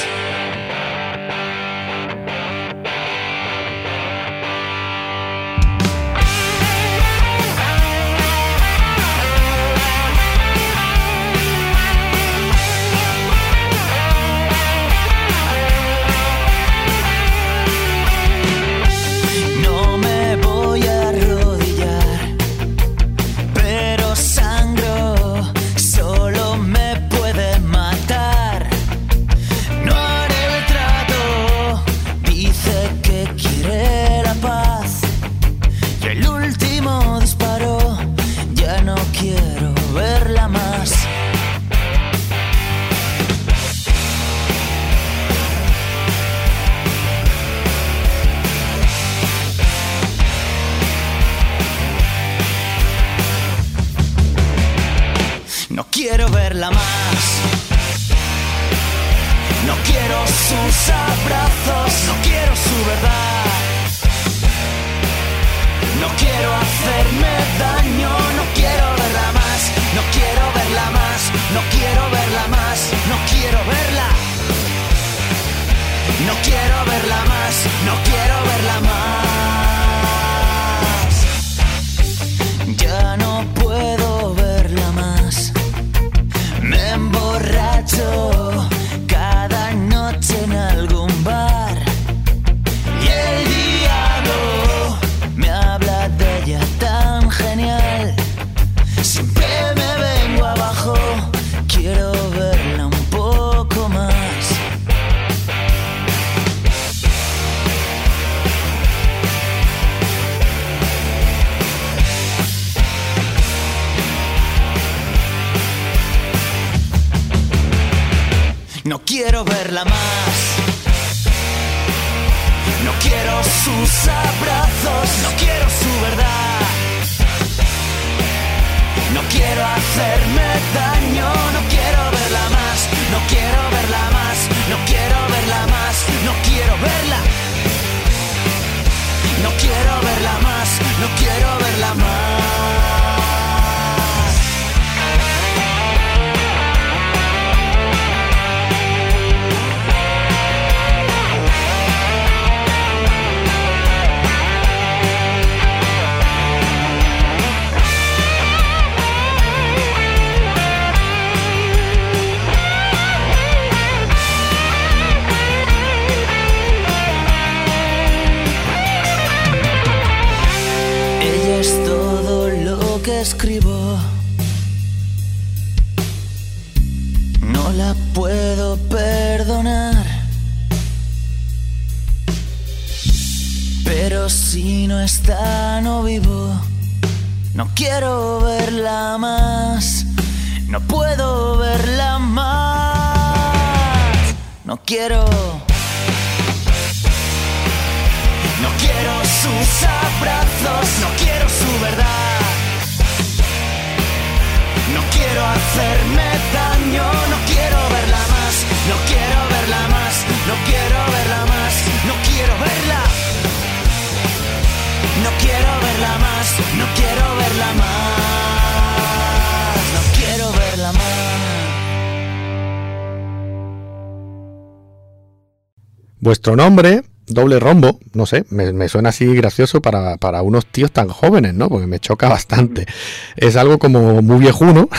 Vuestro nombre, doble rombo, no sé, me, me suena así gracioso para, para unos tíos tan jóvenes, ¿no? Porque me choca bastante. Es algo como muy viejuno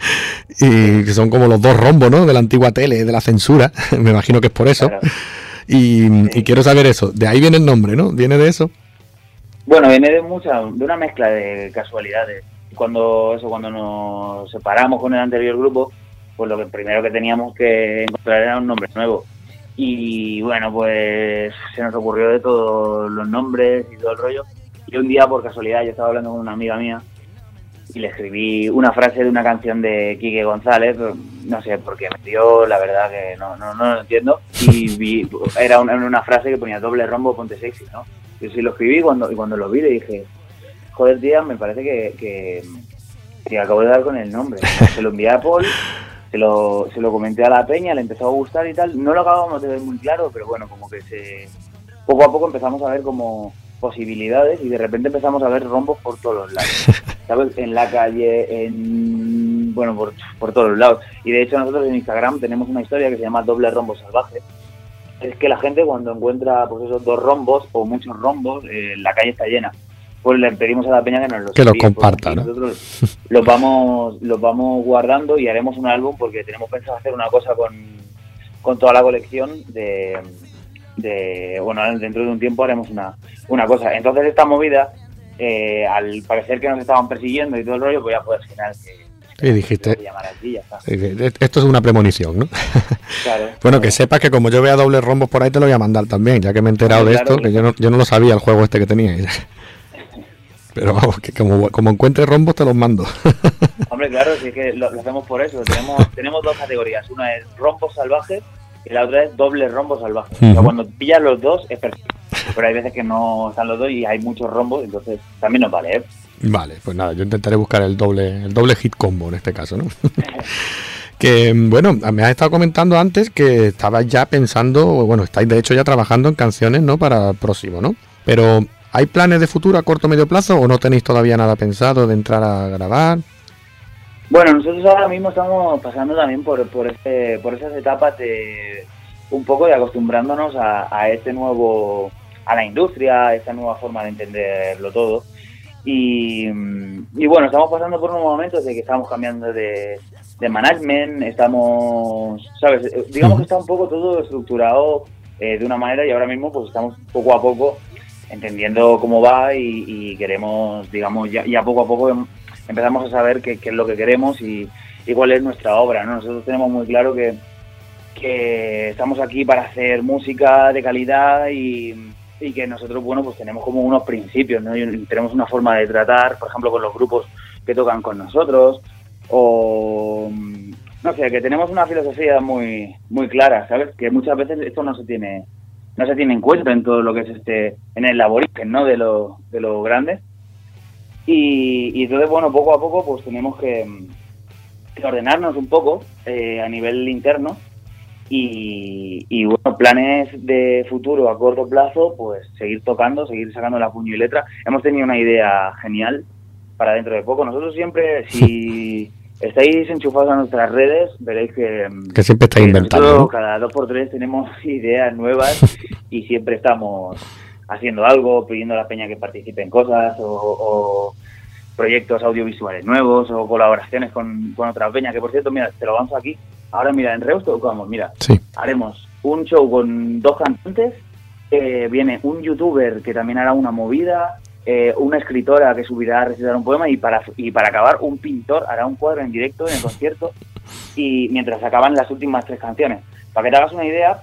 (laughs) y que son como los dos rombos, ¿no? De la antigua tele, de la censura. (laughs) me imagino que es por eso. Claro. (laughs) Y, y quiero saber eso. De ahí viene el nombre, ¿no? ¿Viene de eso? Bueno, viene de mucha, de una mezcla de casualidades. Cuando eso, cuando nos separamos con el anterior grupo, pues lo que primero que teníamos que encontrar era un nombre nuevo. Y bueno, pues se nos ocurrió de todos los nombres y todo el rollo. Y un día, por casualidad, yo estaba hablando con una amiga mía y le escribí una frase de una canción de Quique González, no sé por qué me dio, la verdad que no, no, no lo entiendo. Y vi, era una, una frase que ponía doble rombo, ponte sexy, ¿no? Yo sí lo escribí cuando, y cuando lo vi le dije, joder, tía, me parece que, que, que acabo de dar con el nombre. Se lo envié a Paul, se lo, se lo comenté a la peña, le empezó a gustar y tal. No lo acabamos de ver muy claro, pero bueno, como que se poco a poco empezamos a ver como posibilidades y de repente empezamos a ver rombos por todos los lados. (laughs) ¿Sabes? En la calle, en bueno, por, por todos los lados. Y de hecho nosotros en Instagram tenemos una historia que se llama doble rombo salvaje. Es que la gente cuando encuentra pues esos dos rombos o muchos rombos, eh, la calle está llena. Pues le pedimos a la peña que nos los Que lo envíe, comparta, y ¿no? Nosotros los vamos, los vamos guardando y haremos un álbum porque tenemos pensado hacer una cosa con, con toda la colección de, de bueno dentro de un tiempo haremos una, una cosa entonces esta movida eh, al parecer que nos estaban persiguiendo y todo el rollo pues ya puedes final que Y dijiste, aquí ya está eh, esto es una premonición, ¿no? (laughs) claro Bueno, que sepas que como yo vea dobles rombos por ahí te lo voy a mandar también, ya que me he enterado de Claro, esto, que yo no, yo no lo sabía el juego este que tenía. (laughs) Pero vamos, que como, como encuentre rombos te los mando. (laughs) hombre claro sí que lo, lo hacemos por eso tenemos (laughs) tenemos dos categorías una es rombos salvajes y la otra es doble rombo salvaje o sea, Ujú. cuando pillas los dos es perfecto pero hay veces que no están los dos y hay muchos rombos entonces también nos vale ¿eh? Vale, pues nada, yo intentaré buscar el doble, el doble hit combo en este caso, ¿no? (laughs) Que bueno, me has estado comentando antes que estabas ya pensando, bueno, estáis de hecho ya trabajando en canciones, ¿no? Para el próximo, ¿no? Pero, ¿hay planes de futuro a corto o medio plazo o no tenéis todavía nada pensado de entrar a grabar? Bueno, nosotros ahora mismo estamos pasando también por, por, este, por esas etapas de un poco de acostumbrándonos a, a este nuevo, a la industria, a esta nueva forma de entenderlo todo. Y, y bueno, estamos pasando por unos momentos de que estamos cambiando de, de management, estamos, ¿sabes? Eh, Digamos que está un poco todo estructurado eh, de una manera y ahora mismo pues estamos poco a poco entendiendo cómo va y, queremos, digamos, ya, ya poco a poco em- empezamos a saber qué, es lo que queremos y, y cuál es nuestra obra, ¿no? Nosotros tenemos muy claro que, estamos aquí para hacer música de calidad y, y que nosotros, bueno, pues tenemos como unos principios, ¿no? Y tenemos una forma de tratar, por ejemplo, con los grupos que tocan con nosotros o no sé, que tenemos una filosofía muy muy clara, ¿sabes? Que muchas veces esto no se tiene no se tiene en cuenta en todo lo que es este en el laborigen, ¿no? De lo de lo grande. Y, entonces, bueno, poco a poco pues tenemos que, ordenarnos un poco eh, a nivel interno y, y, bueno, planes de futuro a corto plazo, pues seguir tocando, seguir sacando la puño y letra. Hemos tenido una idea genial para dentro de poco. Nosotros siempre, si (laughs) estáis enchufados a nuestras redes, veréis que, Que siempre estáis inventando, cada dos por tres tenemos (laughs) ideas nuevas (laughs) y siempre estamos haciendo algo, pidiendo a la peña que participe en cosas o, o proyectos audiovisuales nuevos o colaboraciones con, con otras peñas. Que por cierto, mira, te lo avanzo aquí. Ahora, mira, en Reus tocamos, mira, Sí. haremos un show con dos cantantes, eh, viene un youtuber que también hará una movida, eh, una escritora que subirá a recitar un poema y para, y para acabar un pintor hará un cuadro en directo en el concierto y mientras acaban las últimas tres canciones. Para que te hagas una idea,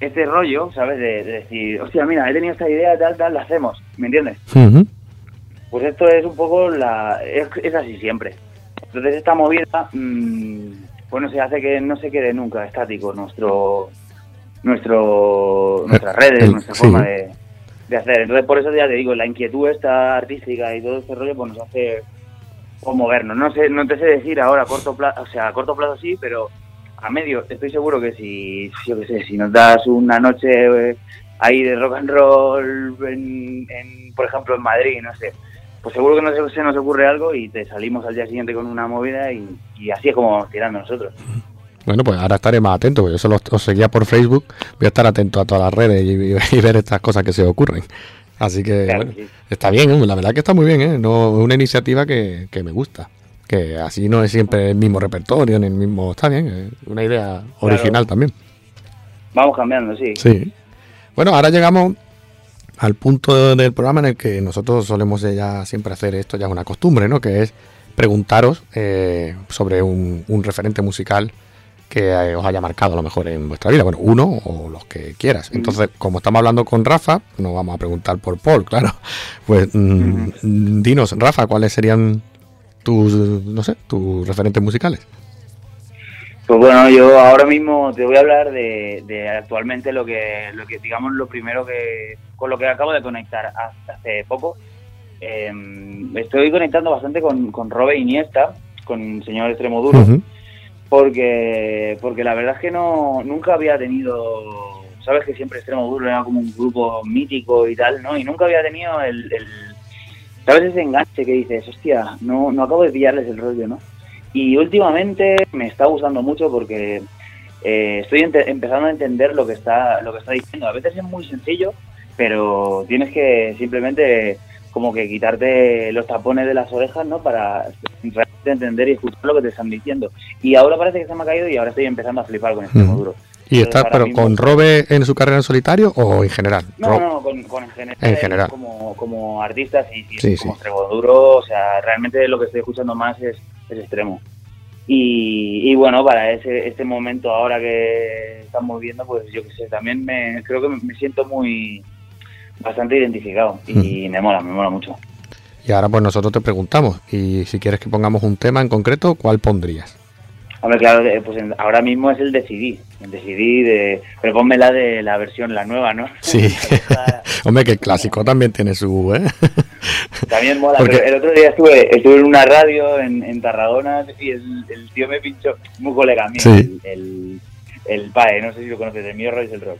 este rollo, ¿sabes? De, de decir, hostia, mira, he tenido esta idea, tal, tal, la hacemos, ¿me entiendes? Ujú. Pues esto es un poco la... Es, es así siempre. Entonces esta movida, mm, bueno, se hace que no se quede nunca estático nuestro... nuestro nuestras redes, el- nuestra sí. forma de, de hacer. Entonces por eso ya te digo, la inquietud esta artística y todo este rollo pues nos hace movernos. No sé, no te sé decir ahora a corto plazo, o sea, a corto plazo sí, pero a medio estoy seguro que si, yo qué sé, si nos das una noche eh, ahí de rock and roll, en, en, por ejemplo en Madrid, no sé, pues seguro que no se, se nos ocurre algo y te salimos al día siguiente con una movida y, y así es como tirando nosotros. Bueno, pues ahora estaré más atento, porque yo solo os seguía por Facebook, voy a estar atento a todas las redes y, y ver estas cosas que se ocurren. Así que, Claro bueno, está bien, ¿eh? la verdad que está muy bien, ¿eh? No, es una iniciativa que, que me gusta. Que así no es siempre el mismo repertorio, ni el mismo... Está bien, es una idea original también. Vamos cambiando, sí. Sí. Bueno, ahora llegamos al punto del programa en el que nosotros solemos ya siempre hacer esto, ya es una costumbre, ¿no? Que es preguntaros eh, sobre un, un referente musical que eh, os haya marcado a lo mejor en vuestra vida. Bueno, uno o los que quieras. Entonces, como estamos hablando con Rafa, no vamos a preguntar por Paul, claro. (laughs) Pues mm, mm, dinos, Rafa, ¿cuáles serían tus, no sé, tus referentes musicales? Pues bueno, yo ahora mismo te voy a hablar de, de actualmente lo que, lo que, digamos, lo primero que, con lo que acabo de conectar hace, poco. Eh, estoy conectando bastante con, con Robe Iniesta, con Señor Extremo Duro, Ujú. Porque, porque la verdad es que no, nunca había tenido, sabes que siempre Extremo Duro era como un grupo mítico y tal, ¿no? Y nunca había tenido el, el ¿sabes? Ese enganche que dices, hostia, no, no acabo de pillarles el rollo, ¿no? Y últimamente me está gustando mucho porque eh, estoy ente- empezando a entender lo que está lo que está diciendo. A veces es muy sencillo, pero tienes que simplemente como que quitarte los tapones de las orejas, ¿no? Para entender y escuchar lo que te están diciendo. Y ahora parece que se me ha caído y ahora estoy empezando a flipar con este Ujú. duro. ¿Y ahora pero mismo- con Robe en su carrera en solitario o en general? No, Ro- no, con, con en general, En general. Como, como artistas y, y Sí, como sí. extremo duro, o sea, realmente lo que estoy escuchando más es, es extremo. Y, y bueno, para ese este momento ahora que estamos viendo, pues yo que sé, también me creo que me, me siento muy bastante identificado y me mola, me mola mucho. Y ahora pues nosotros te preguntamos, y si quieres que pongamos un tema en concreto, ¿cuál pondrías? Hombre, claro, eh, pues ahora mismo es el decidí, el decidí de, pero ponme la de la versión, la nueva, ¿no? (laughs) Sí. (laughs) Hombre, que el clásico también tiene su... ¿eh? (laughs) También mola, Porque- pero el otro día estuve, estuve en una radio en, en Tarragona y el, el tío me pinchó, muy colega mío, Sí. el, el, el PAE, no sé si lo conoces, el mío Royce el Rock.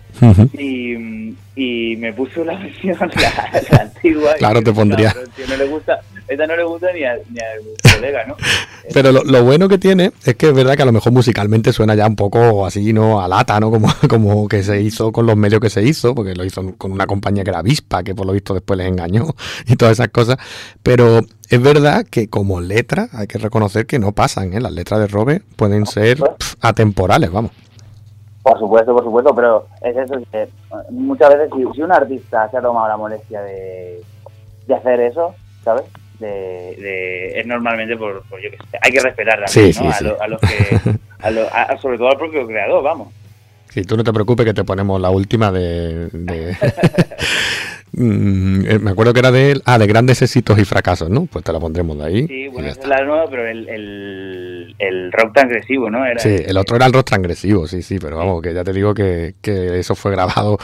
Y, y me puso la (laughs) versión, la, la antigua. Claro, te pondría. "No, no le gusta, esta no le gusta ni, a, ni al colega, ¿no? (laughs) Pero lo, lo bueno que tiene es que es verdad que a lo mejor musicalmente suena ya un poco así, ¿no? A lata, ¿no? Como, (laughs) como que se hizo con los medios que se hizo, porque lo hizo con una compañía que era Avispa, que por lo visto después les engañó y todas esas cosas. Pero es verdad que como letra hay que reconocer que no pasan, ¿eh? Las letras de Robe pueden ser atemporales, vamos. Por supuesto, por supuesto, pero es eso, que eh, muchas veces si, si un artista se ha tomado la molestia de, de hacer eso, ¿sabes? De, de- es normalmente por, por yo que sé, hay que respetar también, Sí, ¿no? sí, a, sí. lo- a los que, (laughs) a lo- a- sobre todo al propio creador, vamos. Sí, tú no te preocupes que te ponemos la última de... de- (laughs) Mm, eh, me acuerdo que era de... Ah, de grandes éxitos y fracasos, ¿no? Pues te la pondremos de ahí. Sí, bueno, es la nueva, pero el, el, el rock tan agresivo, ¿no? Era Sí, el otro era el rock transgresivo, sí, sí, pero vamos, que ya te digo que, que eso fue grabado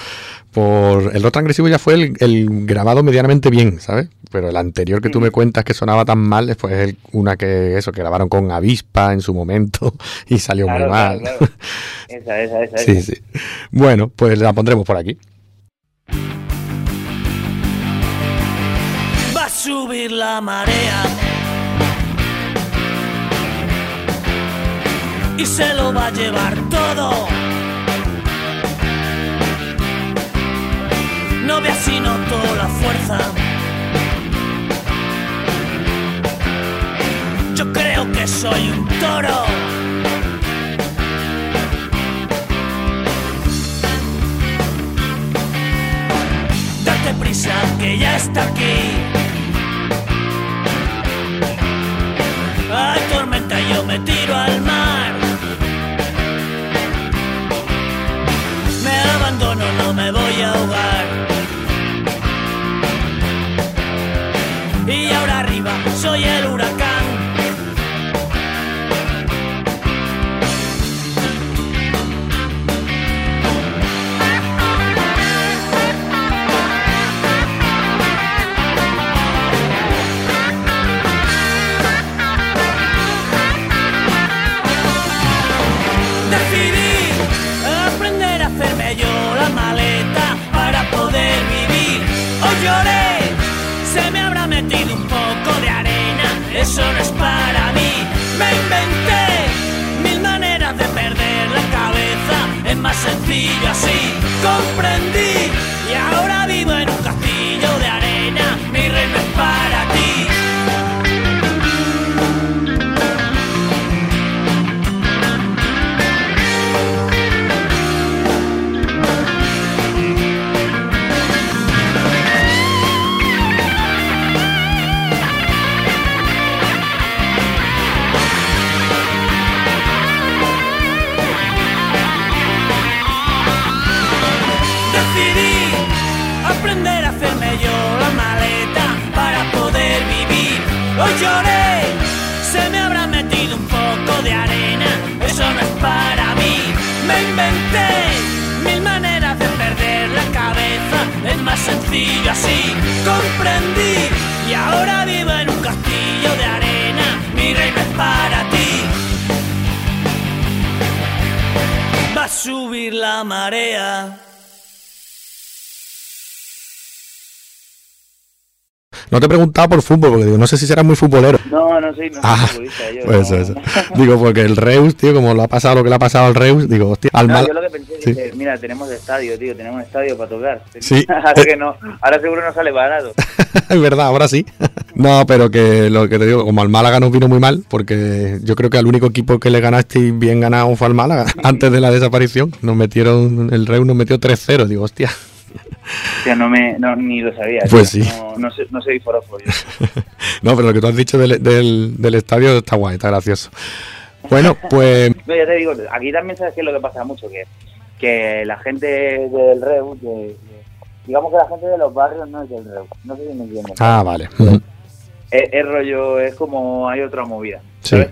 por... El rock transgresivo ya fue el, el grabado medianamente bien, ¿sabes? Pero el anterior que tú me cuentas que sonaba tan mal, después es una que eso, que grabaron con Avispa en su momento (laughs) y salió Claro, muy mal. claro, claro. (laughs) Esa, esa, esa. sí, esa. sí. Bueno, pues la pondremos por aquí. Subir la marea y se lo va a llevar todo. No veas si noto la fuerza. Yo creo que soy un toro. Date prisa que ya está aquí. Soy el no es para mí. Me inventé mil maneras de perder la cabeza, es más sencillo así. Comprendí Hoy lloré, se me habrá metido un poco de arena, eso no es para mí. Me inventé mil maneras de perder la cabeza, es más sencillo así. Comprendí y ahora vivo en un castillo de arena, mi reino es para ti. Va a subir la marea. No te he preguntado por fútbol, porque digo, no sé si serás muy futbolero. No, no soy, no soy Ah, futbolista, yo. pues no. eso. Digo, porque el Reus, tío, como lo ha pasado lo que le ha pasado al Reus, digo, hostia, al No, mal... yo lo que pensé Sí. dije, mira, tenemos estadio, tío, tenemos estadio para tocar. Sí. (laughs) ahora que no, ahora seguro no sale barato. (laughs) es verdad, ahora sí. no, pero que lo que te digo, como al Málaga nos vino muy mal, porque yo creo que al único equipo que le ganaste bien ganado fue al Málaga, (laughs) antes de la desaparición. Nos metieron, el Reus nos metió 3-0, digo, hostia. O sea, no me, no, ni lo sabía. Pues sí. No, no, sé, no soy forofo yo. no, pero lo que tú has dicho del, del, del estadio está guay, está gracioso. Bueno, pues (laughs) No, ya te digo, aquí también sabes qué es lo que pasa mucho, que, que la gente del Reus, que- que- digamos que la gente de los barrios no es del Reus, no sé si me entiendes. Ah, vale. Es, es rollo, es como hay otra movida. Sí, ¿sabes?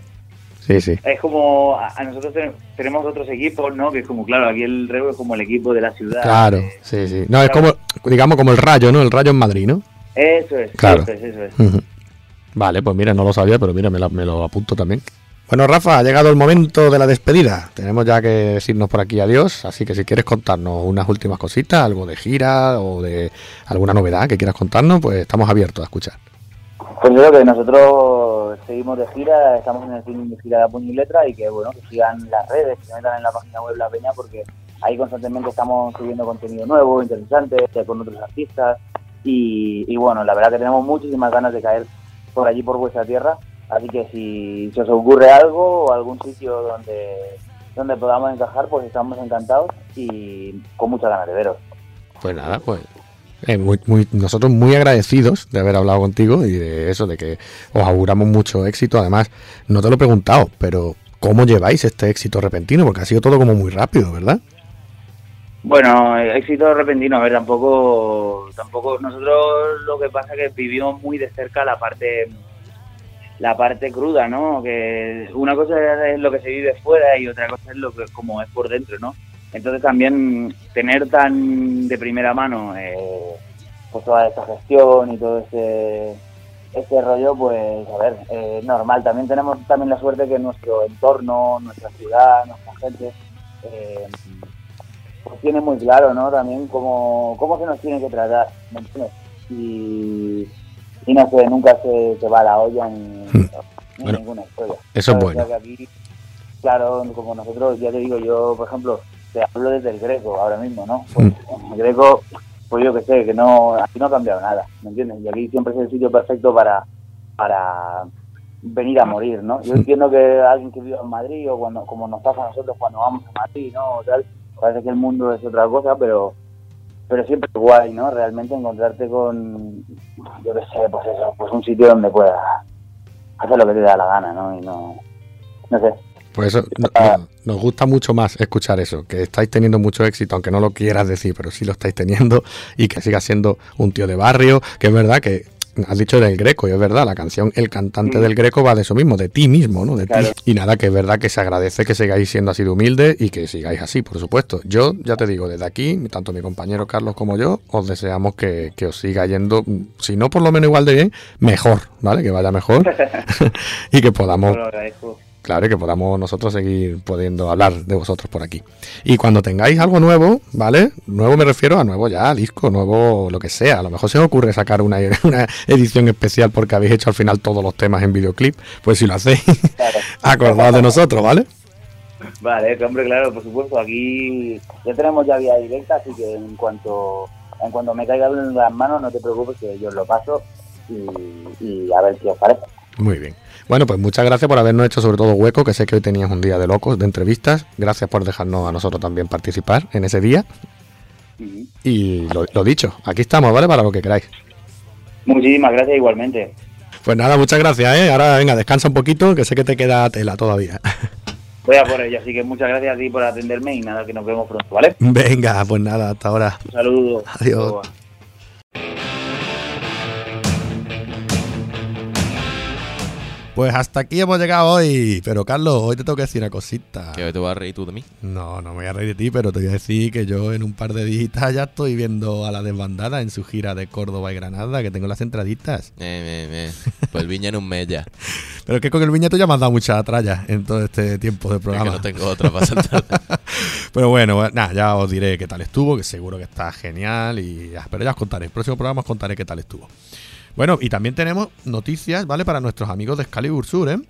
Sí, sí. Es como, a, a nosotros ten- tenemos otros equipos, ¿no? Que es como, claro, aquí el Reus es como el equipo de la ciudad. Claro, eh, sí, sí. No, es como, digamos, como el Rayo, ¿no? El Rayo en Madrid, ¿no? Eso es, Claro. eso es, eso es. Vale, pues mira, no lo sabía, pero mira, me, la- me lo apunto también. Bueno, Rafa, ha llegado el momento de la despedida. Tenemos ya que decirnos por aquí adiós, así que si quieres contarnos unas últimas cositas, algo de gira o de alguna novedad que quieras contarnos, pues estamos abiertos a escuchar. Pues yo creo que nosotros seguimos de gira, estamos en el film de gira de puño y letra y que bueno, que sigan las redes, que se metan en la página web La Peña porque ahí constantemente estamos subiendo contenido nuevo, interesante, con otros artistas y, y bueno, la verdad que tenemos muchísimas ganas de caer por allí por vuestra tierra, así que si se os ocurre algo o algún sitio donde donde podamos encajar, pues estamos encantados y con muchas ganas de veros. Pues nada, pues eh, muy, muy- nosotros muy agradecidos de haber hablado contigo y de eso, de que os auguramos mucho éxito. Además, no te lo he preguntado, pero ¿cómo lleváis este éxito repentino? Porque ha sido todo como muy rápido, ¿verdad? Bueno, eh, éxito repentino, a ver, tampoco, tampoco, nosotros lo que pasa es que vivimos muy de cerca la parte, la parte cruda, ¿no? Que una cosa es lo que se vive fuera y otra cosa es lo que como es por dentro, ¿no? Entonces también tener tan de primera mano, eh, pues toda esta gestión y todo este, este rollo, pues a ver, eh, es normal. También tenemos también la suerte que nuestro entorno, nuestra ciudad, nuestra gente, eh, pues tiene muy claro, ¿no? También cómo, cómo se nos tiene que tratar, ¿me entiendes? Y, y no sé, nunca se, se va a la olla ni, ni Bueno, ninguna historia. eso es bueno. Aquí, claro, como nosotros, ya te digo, yo, por ejemplo, te hablo desde el Greco ahora mismo, ¿no? Pues, Mm. el Greco, pues yo que sé, que no, aquí no ha cambiado nada, ¿me entiendes? Y aquí siempre es el sitio perfecto para, para venir a morir, ¿no? Yo entiendo que alguien que vive en Madrid o cuando, como nos pasa a nosotros cuando vamos a Madrid, ¿no? O tal, parece que el mundo es otra cosa, pero pero siempre es guay, ¿no? Realmente encontrarte con, yo qué sé, pues eso, pues un sitio donde puedas hacer lo que te da la gana, ¿no? Y no, no sé. Pues eso, no- nos gusta mucho más escuchar eso, que estáis teniendo mucho éxito, aunque no lo quieras decir, pero sí lo estáis teniendo y que sigas siendo un tío de barrio, que es verdad que has dicho del Greco, y es verdad, la canción El cantante Mm. del Greco va de eso mismo, de ti mismo, ¿no? De ti. Y nada, que es verdad que se agradece que sigáis siendo así de humildes y que sigáis así, por supuesto. Yo, ya te digo, desde aquí, tanto mi compañero Carlos como yo, os deseamos que, que os siga yendo, si no por lo menos igual de bien, mejor, ¿vale? Que vaya mejor (laughs) (laughs) y que podamos Yo lo agradezco. Claro, y que podamos nosotros seguir pudiendo hablar de vosotros por aquí. Y cuando tengáis algo nuevo, ¿vale? Nuevo me refiero a nuevo ya, disco, nuevo lo que sea. A lo mejor se os ocurre sacar una, (laughs) una edición especial porque habéis hecho al final todos los temas en videoclip. Pues si lo hacéis, Claro. (laughs) acordaos de nosotros, ¿vale? Vale, hombre, claro, por supuesto, aquí ya tenemos ya vía directa, así que en cuanto en cuanto me caiga en las manos, no te preocupes que yo os lo paso y, y a ver qué os parece. Muy bien. Bueno, pues muchas gracias por habernos hecho sobre todo hueco, que sé que hoy tenías un día de locos, de entrevistas. Gracias por dejarnos a nosotros también participar en ese día. Y lo, lo dicho, aquí estamos, ¿vale? Para lo que queráis. Muchísimas gracias igualmente. Pues nada, muchas gracias, ¿eh? Ahora venga, descansa un poquito, que sé que te queda tela todavía. (laughs) Voy a por ello, así que muchas gracias a ti por atenderme y nada, que nos vemos pronto, ¿vale? Venga, pues nada, hasta ahora. Un saludo. Adiós. Pues hasta aquí hemos llegado hoy. Pero Carlos, hoy te tengo que decir una cosita. Que hoy te vas a reír tú de mí. No, no me voy a reír de ti, pero te voy a decir que yo en un par de días ya estoy viendo a la desbandada en su gira de Córdoba y Granada, que tengo las entraditas. Eh, me, me. Pues el viña en un mes ya. (laughs) Pero es que con el viñeto ya me has dado mucha tralla en todo este tiempo de Es que programa. no tengo otra para saltarte. (laughs) Pero bueno, nada, ya os diré qué tal estuvo, que seguro que está genial. y ya, Pero ya os contaré, el próximo programa os contaré qué tal estuvo. Bueno, y también tenemos noticias, ¿vale? Para nuestros amigos de Excalibur Sur, ¿eh?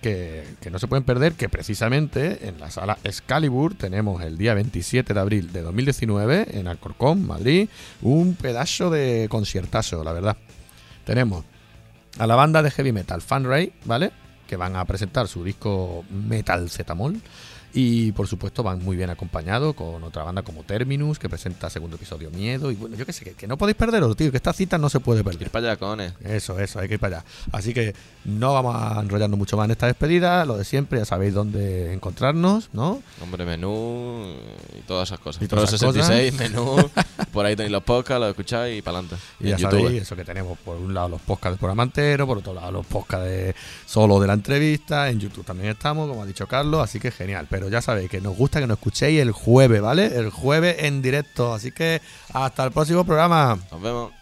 Que, que no se pueden perder, que precisamente en la sala Excalibur tenemos el día 27 de abril de 2019 en Alcorcón, Madrid, un pedazo de conciertazo, la verdad. Tenemos a la banda de heavy metal Fan Ray, ¿vale? Que van a presentar su disco Metal Zetamol. Y por supuesto van muy bien acompañados con otra banda como Terminus, que presenta segundo episodio Miedo. Y bueno, yo qué sé, que, que no podéis perderos, tío, que esta cita no se puede perder. Ir para allá, cojones. Eso, eso, hay que ir para allá. Así que no vamos a enrollarnos mucho más en esta despedida. Lo de siempre, ya sabéis dónde encontrarnos, ¿no? Hombre, menú y todas esas cosas. Y todas esas 66, menú. (laughs) Por ahí tenéis los podcasts, los escucháis y para adelante. Y ya sabéis eso que tenemos por un lado los podcasts del programa entero, por otro lado los podcasts de solo de la entrevista, en YouTube también estamos, como ha dicho Carlos, así que genial. Pero ya sabéis que nos gusta que nos escuchéis el jueves, ¿vale? El jueves en directo. Así que hasta el próximo programa. Nos vemos.